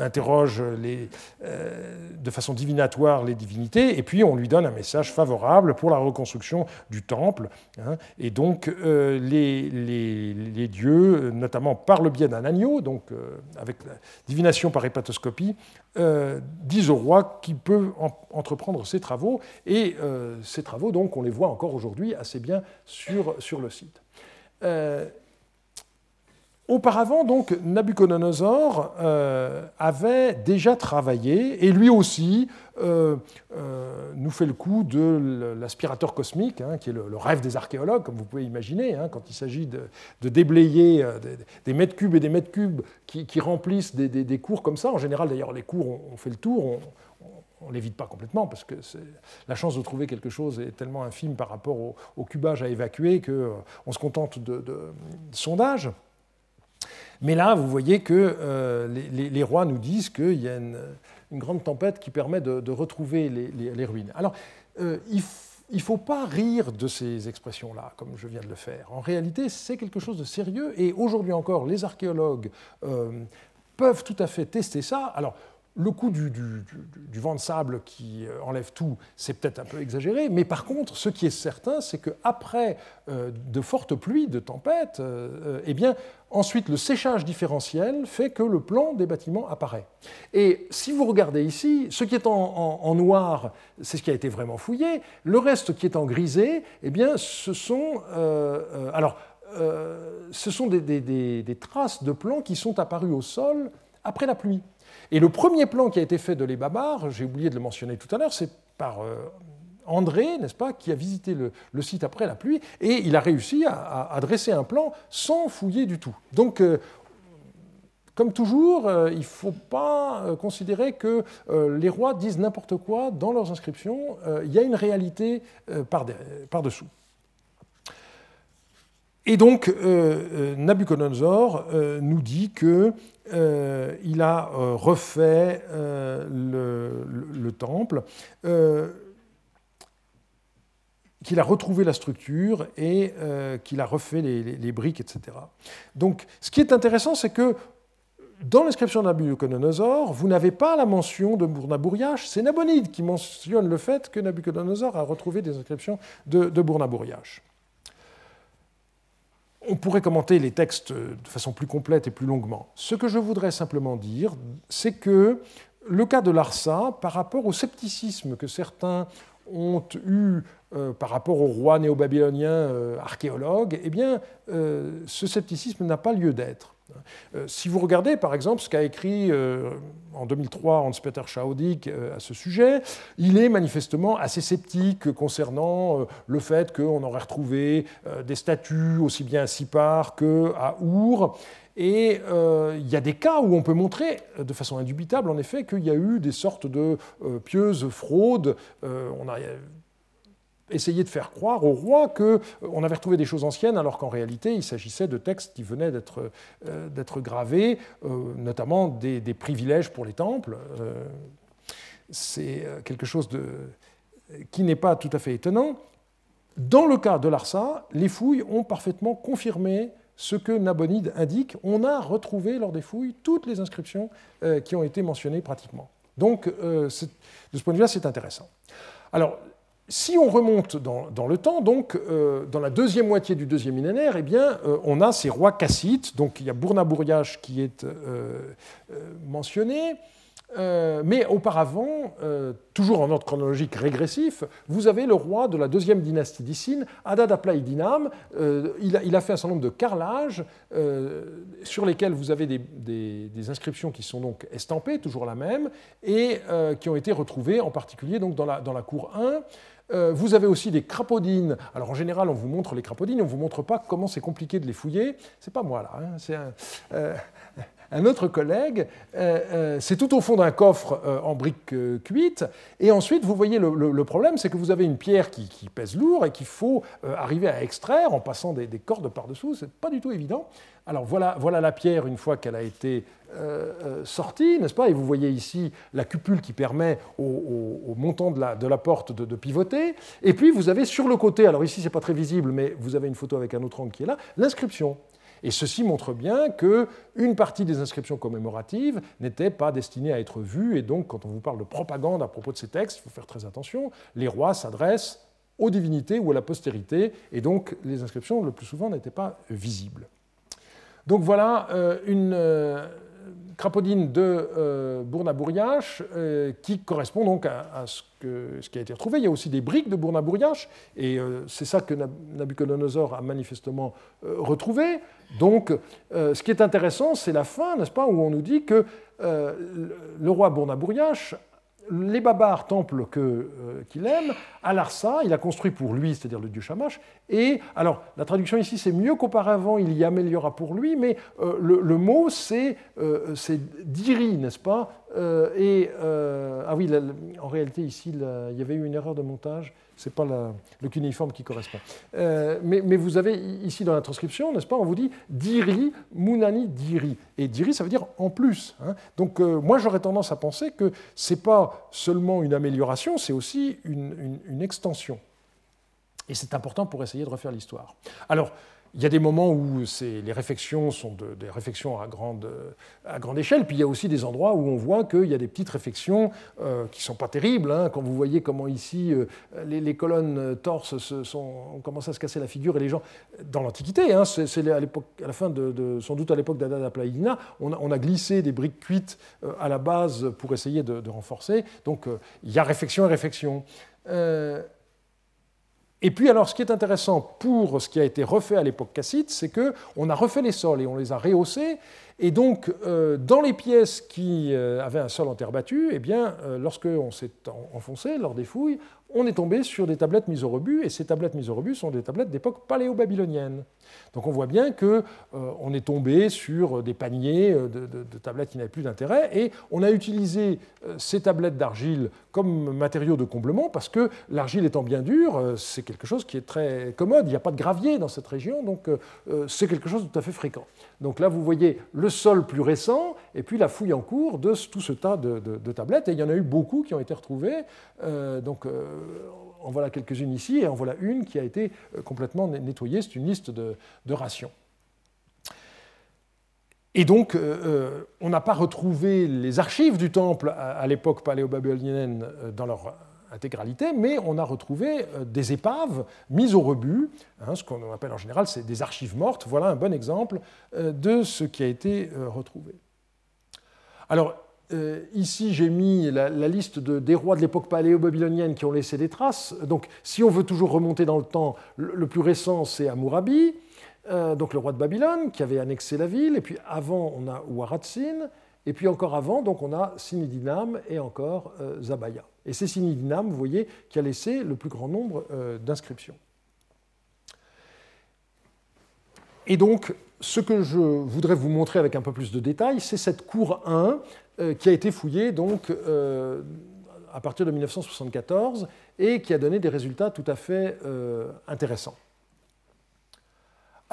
interroge les, euh, de façon divinatoire les divinités, et puis on lui donne un message favorable pour la reconstruction du temple. Hein. et donc euh, les, les, dieux, notamment par le biais d'un agneau, donc euh, avec la divination par hépatoscopie, disent au roi qu'il peut entreprendre ses travaux, et ces travaux, donc, on les voit encore aujourd'hui assez bien sur, sur le site. Auparavant, donc, Nabucodonosor euh, avait déjà travaillé, et lui aussi euh, euh, nous fait le coup de l'aspirateur cosmique, hein, qui est le, rêve des archéologues, comme vous pouvez imaginer, hein, quand il s'agit de, déblayer des, mètres cubes et des mètres cubes qui, remplissent des, cours comme ça. En général, d'ailleurs, les cours, on, fait le tour, on, ne les vide pas complètement, parce que la chance de trouver quelque chose est tellement infime par rapport au, cubage à évacuer qu'on se contente de, de sondages. Mais là, vous voyez que euh, les, rois nous disent qu'il y a une, grande tempête qui permet de, retrouver les, ruines. Alors, euh, il ne faut pas rire de ces expressions-là, comme je viens de le faire. En réalité, c'est quelque chose de sérieux, et aujourd'hui encore, les archéologues euh, peuvent tout à fait tester ça. Alors, le coup du, vent de sable qui euh, enlève tout, c'est peut-être un peu exagéré, mais par contre, ce qui est certain, c'est qu'après euh, de fortes pluies, de tempêtes, euh, eh bien, ensuite, le séchage différentiel fait que le plan des bâtiments apparaît. Et si vous regardez ici, ce qui est en, noir, c'est ce qui a été vraiment fouillé. Le reste qui est en grisé, eh bien, ce sont... alors, ce sont des, traces de plans qui sont apparus au sol après la pluie. Et le premier plan qui a été fait de Les j'ai oublié de le mentionner tout à l'heure, c'est par euh, André, n'est-ce pas, qui a visité le, site après la pluie, et il a réussi à, dresser un plan sans fouiller du tout. Donc, euh, comme toujours, euh, il ne faut pas considérer que les rois disent n'importe quoi dans leurs inscriptions. il y a une réalité par-dessous. Et donc, Nabucodonosor nous dit que euh, a euh, refait euh, le, temple, qu'il a retrouvé la structure et qu'il a refait les, briques, etc. Donc, ce qui est intéressant, c'est que dans l'inscription de Nabucodonosor, vous n'avez pas la mention de Bournabouriache, c'est Nabonide qui mentionne le fait que Nabucodonosor a retrouvé des inscriptions de, de. On pourrait commenter les textes de façon plus complète et plus longuement. Ce que je voudrais simplement dire, c'est que le cas de Larsa, par rapport au scepticisme que certains ont eu euh, par rapport au roi néo-babylonien euh, archéologue, eh bien, euh, ce scepticisme n'a pas lieu d'être. Euh, si vous regardez par exemple ce qu'a écrit euh, en 2003 Hans-Peter Schaudig euh, à ce sujet, il est manifestement assez sceptique concernant le fait qu'on aurait retrouvé des statues aussi bien à Sipar qu'à Our. Et il y a des cas où on peut montrer de façon indubitable, en effet, qu'il y a eu des sortes de pieuses fraudes. Essayer de faire croire au roi qu'on euh, avait retrouvé des choses anciennes, alors qu'en réalité, il s'agissait de textes qui venaient d'être euh, gravés, euh, notamment des, privilèges pour les temples. C'est quelque chose qui n'est pas tout à fait étonnant. Dans le cas de Larsa, les fouilles ont parfaitement confirmé ce que Nabonide indique. On a retrouvé lors des fouilles toutes les inscriptions qui ont été mentionnées pratiquement. Donc, de ce point de vue-là, c'est intéressant. Alors, si on remonte dans, le temps, donc dans la deuxième moitié du deuxième millénaire, eh bien, on a ces rois cassites. Donc il y a Bournabouriache qui est mentionné, euh, mais auparavant, euh, toujours en ordre chronologique régressif, vous avez le roi de la deuxième dynastie d'Issine, Adad Aplaïdinam. Euh, il, a, fait un certain nombre de carrelages sur lesquels vous avez des, inscriptions qui sont donc estampées, toujours la même, et qui ont été retrouvées en particulier donc, dans, la, dans la cour 1. Vous avez aussi des crapaudines. Alors en général, on vous montre les crapaudines, on ne vous montre pas comment c'est compliqué de les fouiller. C'est pas moi là, hein. un, un autre collègue, euh, euh, c'est tout au fond d'un coffre euh, en briques cuites. Et ensuite, vous voyez, le, problème, c'est que vous avez une pierre qui, pèse lourd et qu'il faut arriver à extraire en passant des, cordes par-dessous. C'est pas du tout évident. Alors voilà, voilà la pierre une fois qu'elle a été sortie, n'est-ce pas? Et vous voyez ici la cupule qui permet au, montant de la, porte de, de, pivoter. Et puis vous avez sur le côté, alors ici c'est pas très visible, mais vous avez une photo avec un autre angle qui est là, l'inscription. Et ceci montre bien qu'une partie des inscriptions commémoratives n'était pas destinée à être vue, et donc quand on vous parle de propagande à propos de ces textes, il faut faire très attention, les rois s'adressent aux divinités ou à la postérité, et donc les inscriptions le plus souvent n'étaient pas visibles. Donc voilà euh, une, euh, crapaudine de euh, Bournabouriache, euh, qui correspond donc à, ce, qui a été retrouvé. Il y a aussi des briques de Bournabouriache, et euh, c'est ça que Nabucodonosor a manifestement retrouvé. Donc, ce qui est intéressant, c'est la fin, n'est-ce pas, où on nous dit que le roi Bournabouriache les Babars, temple euh, qu'il aime, à Larsa, il a construit pour lui, c'est-à-dire le dieu Shamash. Et alors, la traduction ici, c'est mieux qu'auparavant, il y améliora pour lui, mais euh, le, mot, c'est euh, Diri, n'est-ce pas? Et ah oui, en réalité, ici, il y avait eu une erreur de montage ce n'est pas le cuniforme qui correspond. Euh, mais, vous avez ici dans la transcription, n'est-ce pas, on vous dit diri, munani diri. Et diri, ça veut dire en plus. Hein. Donc euh, moi, j'aurais tendance à penser que ce n'est pas seulement une amélioration, c'est aussi une Et c'est important pour essayer de refaire l'histoire. Alors, il y a des moments où les réflexions sont des réflexions à grande, échelle, puis il y a aussi des endroits où on voit qu'il y a des petites réflexions euh, qui ne sont pas terribles. Hein. quand vous voyez comment ici euh, les, colonnes torses se ont commencé à se casser la figure et les gens, dans l'Antiquité, hein, à, la fin sans doute à l'époque Plaïdina, on, a glissé des briques cuites euh, à la base pour essayer de, renforcer. Donc il y a réflexion et réflexion. Et puis alors, ce qui est intéressant pour ce qui a été refait à l'époque cassite, c'est qu'on a refait les sols et on les a rehaussés. Et donc, euh, dans les pièces qui euh, avaient un sol en terre battue, eh bien, euh, lorsqu'on s'est enfoncé lors des fouilles, on est tombé sur des tablettes mises au rebut, et ces tablettes mises au rebut sont des tablettes d'époque paléo-babylonienne. Donc on voit bien qu'on euh, est tombé sur des paniers euh, de, tablettes qui n'avaient plus d'intérêt, et on a utilisé euh, ces tablettes d'argile comme matériau de comblement, parce que l'argile étant bien dure, c'est quelque chose qui est très commode, il n'y a pas de gravier dans cette région, donc c'est quelque chose de tout à fait fréquent. Donc là, vous voyez le sol plus récent, et puis la fouille en cours de tout ce tas de, tablettes, et il y en a eu beaucoup qui ont été retrouvées. donc en voilà quelques-unes ici, et en voilà une qui a été euh, complètement nettoyée. C'est une liste de, rations. Et donc, euh, euh, on n'a pas retrouvé les archives du temple à, l'époque paléo-babylonienne dans leur intégralité, mais on a retrouvé des épaves mises au rebut, hein, ce qu'on appelle en général c'est des archives mortes. Voilà un bon exemple de ce qui a été retrouvé. Alors, euh, ici, j'ai mis la, liste des rois de l'époque paléo-babylonienne qui ont laissé des traces. Donc, si on veut toujours remonter dans le temps, le, plus récent, c'est Amurabi, euh, donc le roi de Babylone, qui avait annexé la ville. Et puis avant, on a Ouaratsin. Et puis encore avant, donc on a Sinidinam et encore euh, Zabaya. Et c'est Sinidinam, vous voyez, qui a laissé le plus grand nombre d'inscriptions. Et donc, ce que je voudrais vous montrer avec un peu plus de détails, c'est cette cour 1 euh, qui a été fouillée euh, à partir de 1974 et qui a donné des résultats tout à fait euh, intéressants.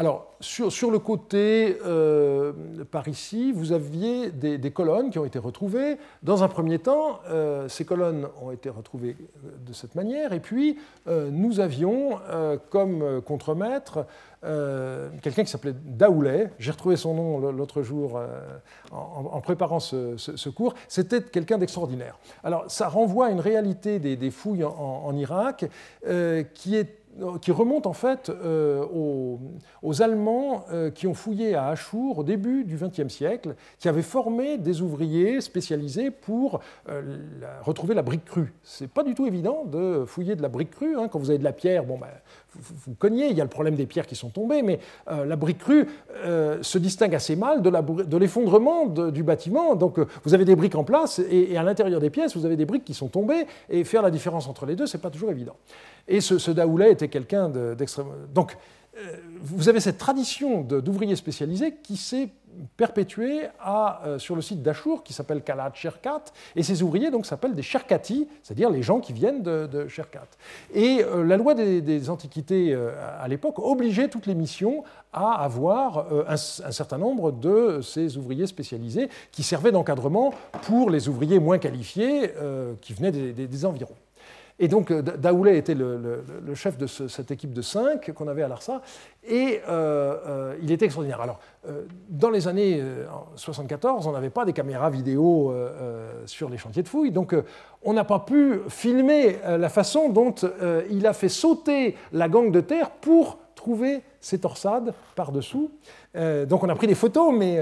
Alors, sur, le côté, euh, par ici, vous aviez des, colonnes qui ont été retrouvées. Dans un premier temps, euh, ces colonnes ont été retrouvées de cette manière, et puis euh, nous avions comme contremaître quelqu'un qui s'appelait Daoulet. J'ai retrouvé son nom l'autre jour en, préparant ce, cours. C'était quelqu'un d'extraordinaire. Alors, ça renvoie à une réalité des, fouilles en, en Irak qui est qui remonte en fait euh, aux, Allemands euh, qui ont fouillé à Achour au début du XXe siècle, qui avaient formé des ouvriers spécialisés pour euh, retrouver la brique crue. C'est pas du tout évident de fouiller de la brique crue. Hein. Quand vous avez de la pierre, bon, ben, vous, vous, cognez, il y a le problème des pierres qui sont tombées, mais la brique crue se distingue assez mal de l'effondrement du bâtiment. Donc vous avez des briques en place et, à l'intérieur des pièces, vous avez des briques qui sont tombées, et faire la différence entre les deux, c'est pas toujours évident. Et ce, ce Daoulet était quelqu'un d'extrêmement. Euh, vous avez cette tradition d'ouvriers spécialisés qui s'est perpétuée euh, sur le site d'Achour, qui s'appelle Kalat Sherkat, et ces ouvriers s'appellent des Sherkati, c'est-à-dire les gens qui viennent de, de Sherkat. Et euh, la loi des, Antiquités à l'époque obligeait toutes les missions à avoir un, certain nombre de ces ouvriers spécialisés qui servaient d'encadrement pour les ouvriers moins qualifiés qui venaient des environs. Et donc euh, Daoulet était le, chef de cette équipe de cinq qu'on avait à l'ARSA, et euh, euh, il était extraordinaire. Alors, dans les années 74, on n'avait pas des caméras vidéo sur les chantiers de fouilles, donc on n'a pas pu filmer la façon dont il a fait sauter la gangue de terre pour trouver ces torsades par-dessous. donc on a pris des photos, mais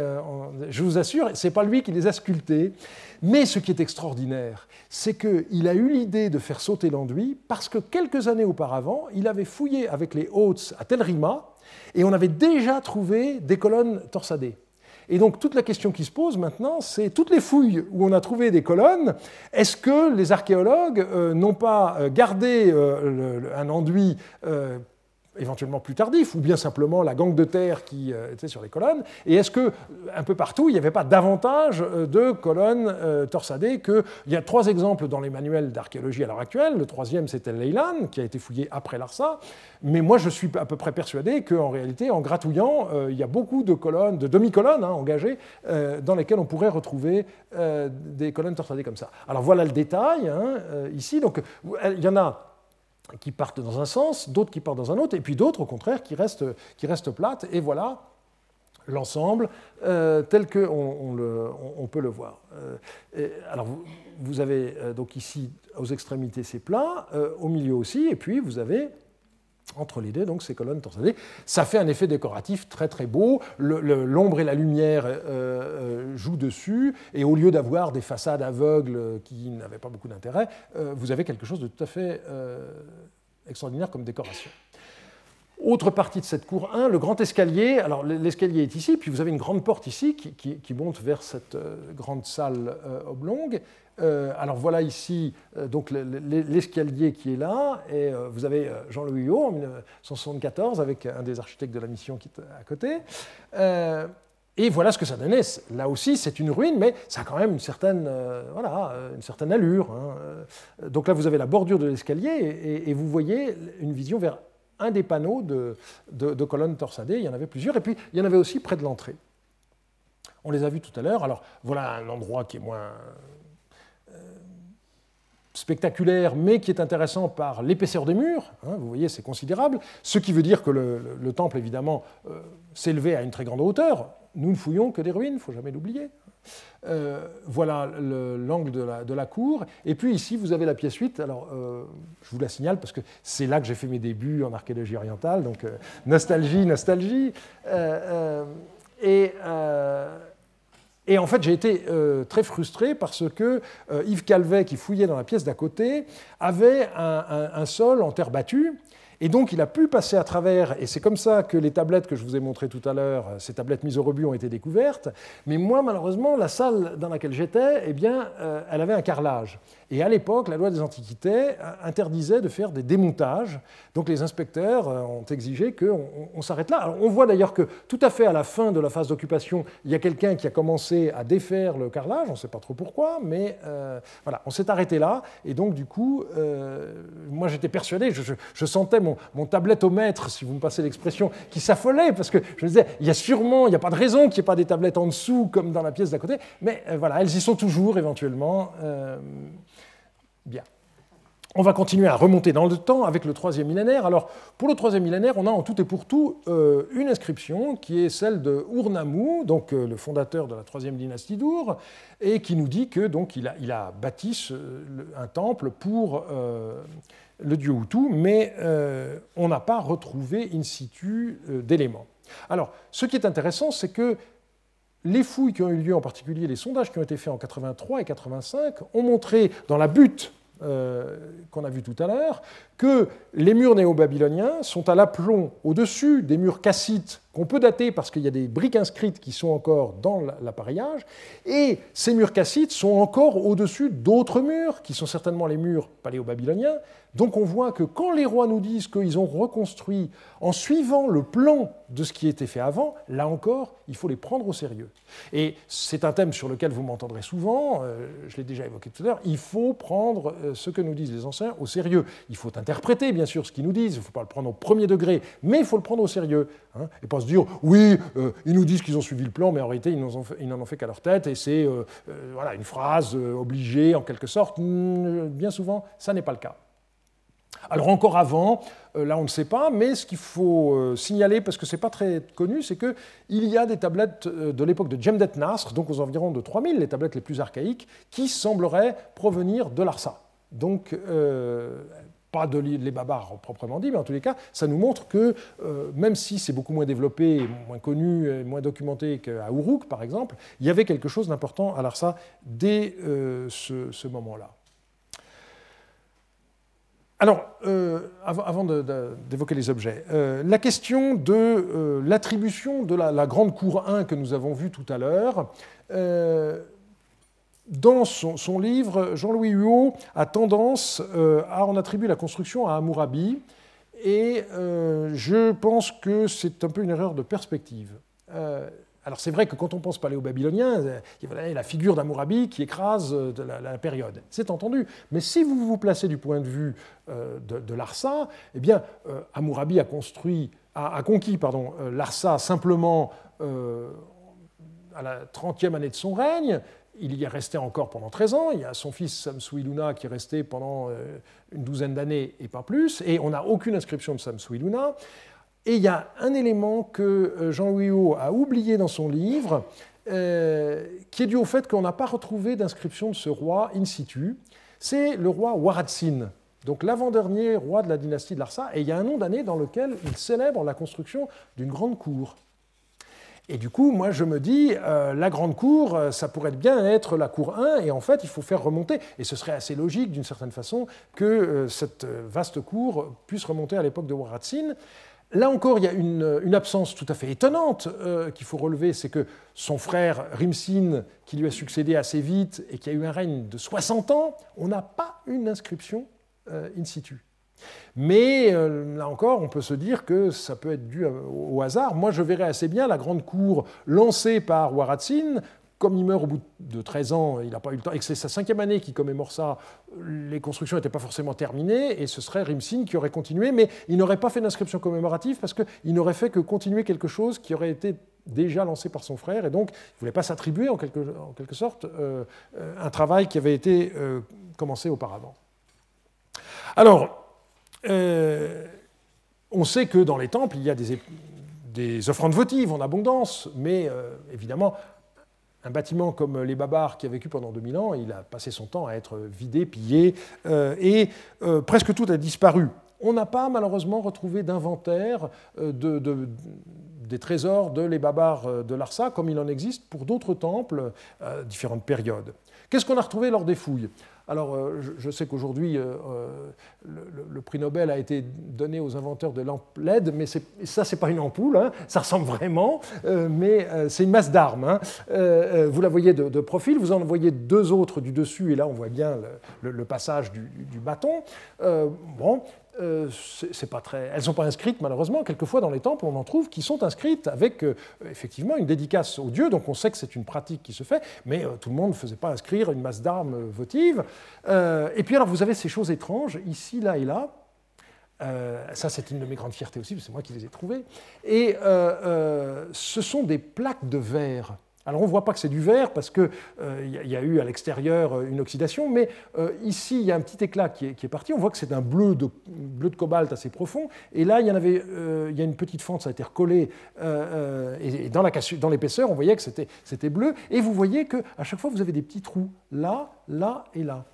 je vous assure, ce n'est pas lui qui les a sculptées. Mais ce qui est extraordinaire, c'est qu'il a eu l'idée de faire sauter l'enduit parce que quelques années auparavant, il avait fouillé avec les Hautes à Tel Rima et on avait déjà trouvé des colonnes torsadées. Et donc toute la question qui se pose maintenant, c'est toutes les fouilles où on a trouvé des colonnes, est-ce que les archéologues euh, n'ont pas euh, gardé euh, un enduit éventuellement plus tardif, ou bien simplement la gangue de terre qui euh, était sur les colonnes Et est-ce que un peu partout, il n'y avait pas davantage euh, de colonnes euh, torsadées que Il y a trois exemples dans les manuels d'archéologie à l'heure actuelle. Le troisième, c'était Leyland, qui a été fouillé après Larsa. Mais moi, je suis à peu près persuadé qu'en réalité, en gratouillant, il y a beaucoup de colonnes, de demi-colonnes hein, engagées, dans lesquelles on pourrait retrouver des colonnes torsadées comme ça. Alors voilà le détail hein, ici. Donc il y en a qui partent dans un sens, d'autres qui partent dans un autre, et puis d'autres, au contraire, qui restent, qui restent plates. Et voilà l'ensemble euh, tel qu'on on, peut le voir. Euh, alors, vous, avez euh, donc ici, aux extrémités, ces plats, au milieu aussi, et puis vous avez entre les deux, donc ces colonnes torsadées. Ça fait un effet décoratif très très beau. L'ombre et la lumière jouent dessus, et au lieu d'avoir des façades aveugles qui n'avaient pas beaucoup d'intérêt, vous avez quelque chose de tout à fait extraordinaire comme décoration. Autre partie de cette cour 1, le grand escalier. Alors l'escalier est ici, puis vous avez une grande porte ici qui, monte vers cette euh, grande salle euh, oblongue. Euh, alors voilà ici donc l'escalier qui est là, et vous avez Jean-Louis Huot en 1974 avec un des architectes de la mission qui est à côté. Et voilà ce que ça donnait. Là aussi, c'est une ruine, mais ça a quand même une certaine, voilà, une certaine allure. Hein. Donc là, vous avez la bordure de l'escalier et, vous voyez une vision vers un des panneaux de, colonnes torsadées. Il y en avait plusieurs. Et puis, il y en avait aussi près de l'entrée. On les a vus tout à l'heure. Alors, voilà un endroit qui est moins euh, spectaculaire, mais qui est intéressant par l'épaisseur des murs. Hein, vous voyez, c'est considérable. Ce qui veut dire que le, temple, évidemment, euh, s'élevait à une très grande hauteur. Nous ne fouillons que des ruines, il ne faut jamais l'oublier. Euh, voilà l'angle de la, cour. Et puis ici, vous avez la pièce 8. Alors, euh, je vous la signale parce que c'est là que j'ai fait mes débuts en archéologie orientale. Donc, euh, nostalgie, nostalgie. Et, et, en fait, j'ai été très frustré parce que Yves Calvet, qui fouillait dans la pièce d'à côté, avait un, un sol en terre battue. Et donc il a pu passer à travers, et c'est comme ça que les tablettes que je vous ai montrées tout à l'heure, ces tablettes mises au rebut ont été découvertes. Mais moi, malheureusement, la salle dans laquelle j'étais, eh bien, euh, elle avait un carrelage. Et à l'époque, la loi des Antiquités interdisait de faire des démontages. Donc les inspecteurs euh, ont exigé qu'on s'arrête là. on voit d'ailleurs que tout à fait à la fin de la phase d'occupation, il y a quelqu'un qui a commencé à défaire le carrelage. On ne sait pas trop pourquoi, mais euh, voilà, on s'est arrêté là. Et donc du coup, moi j'étais persuadé, je, sentais mon, mon tablettomètre, si vous me passez l'expression, qui s'affolait, parce que je me disais, il y a sûrement, il n'y a pas de raison qu'il n'y ait pas des tablettes en dessous, comme dans la pièce d'à côté, mais voilà, elles y sont toujours éventuellement. Bien. On va continuer à remonter dans le temps avec le troisième millénaire. Alors, pour le troisième millénaire, on a en tout et pour tout euh, une inscription qui est celle de Urnammu, donc euh, le fondateur de la troisième dynastie d'Ur, et qui nous dit que donc il a, bâti un temple pour euh, le dieu Hutu, mais on n'a pas retrouvé in situ d'éléments. Alors, ce qui est intéressant, c'est que les fouilles qui ont eu lieu, en particulier les sondages qui ont été faits en 83 et 85, ont montré dans la butte euh, qu'on a vu tout à l'heure, que les murs néo-babyloniens sont à l'aplomb au-dessus des murs cassites qu'on peut dater parce qu'il y a des briques inscrites qui sont encore dans l'appareillage, et ces murs cassites sont encore au-dessus d'autres murs, qui sont certainement les murs paléo-babyloniens. Donc on voit que quand les rois nous disent qu'ils ont reconstruit en suivant le plan de ce qui était fait avant, là encore, il faut les prendre au sérieux. Et c'est un thème sur lequel vous m'entendrez souvent, euh, je l'ai déjà évoqué tout à l'heure, il faut prendre euh, ce que nous disent les anciens au sérieux. Il faut interpréter, bien sûr, ce qu'ils nous disent, il ne faut pas le prendre au premier degré, mais il faut le prendre au sérieux. Hein, et pas dire, oui, euh, ils nous disent qu'ils ont suivi le plan, mais en réalité, ils n'en ont fait, qu'à leur tête, et c'est voilà, une phrase obligée, en quelque sorte. Bien souvent, ça n'est pas le cas. Alors encore avant, euh, là on ne sait pas, mais ce qu'il faut euh, signaler, parce que ce n'est pas très connu, c'est qu'il y a des tablettes euh, de l'époque de Jemdet Nasr, donc aux environs de 3000, les tablettes les plus archaïques, qui sembleraient provenir de Larsa. Donc pas de les Babars proprement dit, mais en tous les cas, ça nous montre que même si c'est beaucoup moins développé, moins connu, moins documenté qu'à Uruk, par exemple, il y avait quelque chose d'important à Larsa dès ce moment-là. Alors, euh, avant, d'évoquer les objets, euh, la question de euh, l'attribution de la, grande cour 1 que nous avons vue tout à l'heure, dans son, livre, Jean-Louis Huot a tendance à en attribuer la construction à Hammurabi, et je pense que c'est un peu une erreur de perspective. Alors c'est vrai que quand on pense paléo-babylonien, il y a la figure d'Amourabi qui écrase euh, la, période. C'est entendu. Mais si vous vous placez du point de vue euh, de, Larsa, eh bien, euh, Amourabi a, construit, a, conquis pardon, Larsa simplement à la 30e année de son règne. Il y est resté encore pendant 13 ans. Il y a son fils Samsuiluna qui est resté pendant une douzaine d'années et pas plus. Et on n'a aucune inscription de Samsuiluna. Et il y a un élément que euh, Jean louis a oublié dans son livre, euh, qui est dû au fait qu'on n'a pas retrouvé d'inscription de ce roi in situ. C'est le roi Waratsin, donc l'avant-dernier roi de la dynastie de Larsa, et il y a un nom d'année dans lequel il célèbre la construction d'une grande cour. Et du coup, moi, je me dis, euh, la grande cour, ça pourrait bien être la cour 1, et en fait, il faut faire remonter, et ce serait assez logique, d'une certaine façon, que cette vaste cour puisse remonter à l'époque de Waratsin. Là encore, il y a une, absence tout à fait étonnante euh, qu'il faut relever, c'est que son frère Rimsin, qui lui a succédé assez vite et qui a eu un règne de 60 ans, on n'a pas une inscription euh, in situ. Mais euh, là encore, on peut se dire que ça peut être dû au hasard. Moi, je verrais assez bien la grande cour lancée par Waratsin comme il meurt au bout de 13 ans, il n'a pas eu le temps, et que c'est sa cinquième année qui commémore ça, les constructions n'étaient pas forcément terminées, et ce serait Rimsin qui aurait continué, mais il n'aurait pas fait d'inscription commémorative parce qu'il n'aurait fait que continuer quelque chose qui aurait été déjà lancé par son frère, et donc il ne voulait pas s'attribuer en quelque, sorte euh, un travail qui avait été euh, commencé auparavant. Alors, euh, on sait que dans les temples, il y a des, des offrandes votives en abondance, mais évidemment, un bâtiment comme les Babars qui a vécu pendant 2000 ans, il a passé son temps à être vidé, pillé, euh, et euh, presque tout a disparu. On n'a pas malheureusement retrouvé d'inventaire euh, des trésors de les Babars de Larsa, comme il en existe pour d'autres temples à différentes périodes. Qu'est-ce qu'on a retrouvé lors des fouilles? Alors, euh, je sais qu'aujourd'hui, euh, euh, le, prix Nobel a été donné aux inventeurs de lampes LED, mais ça, ce n'est pas une ampoule, hein. ça ressemble vraiment, mais c'est une masse d'armes. Hein. vous la voyez de, profil, vous en voyez deux autres du dessus, et là, on voit bien le, passage du, du bâton. bon, euh, c'est pas très... elles ne sont pas inscrites malheureusement. Quelquefois dans les temples, on en trouve qui sont inscrites avec euh, effectivement une dédicace au dieu, donc on sait que c'est une pratique qui se fait, mais euh, tout le monde ne faisait pas inscrire une masse d'armes votives. et puis alors vous avez ces choses étranges, ici, là et là. ça, c'est une de mes grandes fiertés aussi, c'est moi qui les ai trouvés. Et ce sont des plaques de verre alors on ne voit pas que c'est du verre parce qu'il euh, y, a eu à l'extérieur euh, une oxydation, mais euh, ici il y a un petit éclat qui est, parti. On voit que c'est un bleu de, cobalt assez profond. Et là il y avait, il y a une petite fente, ça a été recollé. et, dans l'épaisseur, on voyait que c'était bleu. Et vous voyez qu'à chaque fois vous avez des petits trous là, là et là.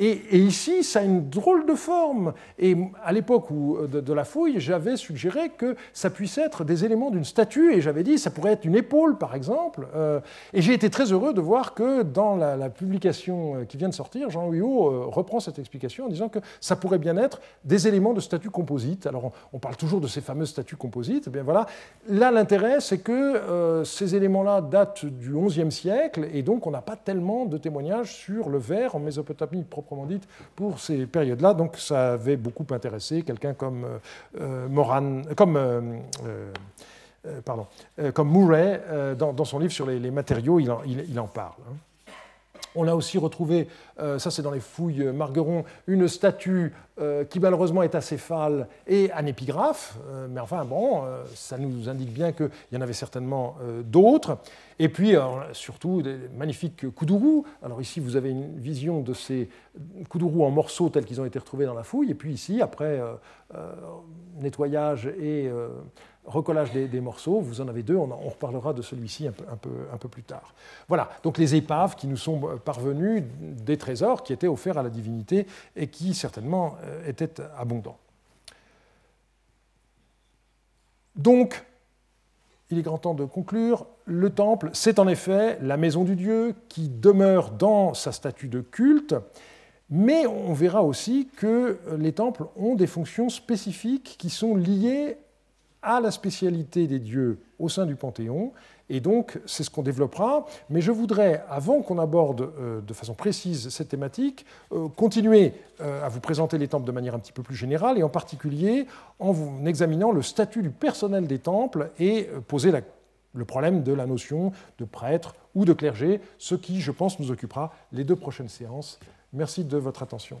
Et, ici, ça a une drôle de forme. Et à l'époque de, de, la fouille, j'avais suggéré que ça puisse être des éléments d'une statue, et j'avais dit ça pourrait être une épaule, par exemple. Euh, et j'ai été très heureux de voir que dans la, publication euh, qui vient de sortir, Jean Huyot euh, reprend cette explication en disant que ça pourrait bien être des éléments de statues composites. Alors on, parle toujours de ces fameuses statues composites. Et eh bien voilà. Là, l'intérêt, c'est que ces éléments-là datent du XIe siècle, et donc on n'a pas tellement de témoignages sur le verre en Mésopotamie proprement dite, pour ces périodes-là. Donc ça avait beaucoup intéressé quelqu'un comme euh, euh, Moran, comme euh, pardon, comme Murray, dans, son livre sur les, matériaux, il en, il, en parle. Hein. On a aussi retrouvé, ça c'est dans les fouilles Margueron, une statue qui malheureusement est acéphale et un épigraphe, mais enfin bon, ça nous indique bien qu'il y en avait certainement d'autres. Et puis, surtout, des magnifiques koudourous. Alors ici, vous avez une vision de ces koudourous en morceaux tels qu'ils ont été retrouvés dans la fouille. Et puis ici, après euh, euh, nettoyage et euh, recollage des, morceaux, vous en avez deux. On, reparlera de celui-ci un peu, plus tard. Voilà, donc les épaves qui nous sont parvenues des trésors qui étaient offerts à la divinité et qui certainement étaient abondants. Donc, il est grand temps de conclure. Le temple, c'est en effet la maison du Dieu qui demeure dans sa statue de culte, mais on verra aussi que les temples ont des fonctions spécifiques qui sont liées à la spécialité des dieux au sein du Panthéon et donc, c'est ce qu'on développera. Mais je voudrais, avant qu'on aborde euh, de façon précise cette thématique, euh, continuer euh, à vous présenter les temples de manière un petit peu plus générale, et en particulier en vous examinant le statut du personnel des temples et poser le problème de la notion de prêtre ou de clergé, ce qui, je pense, nous occupera les deux prochaines séances. Merci de votre attention.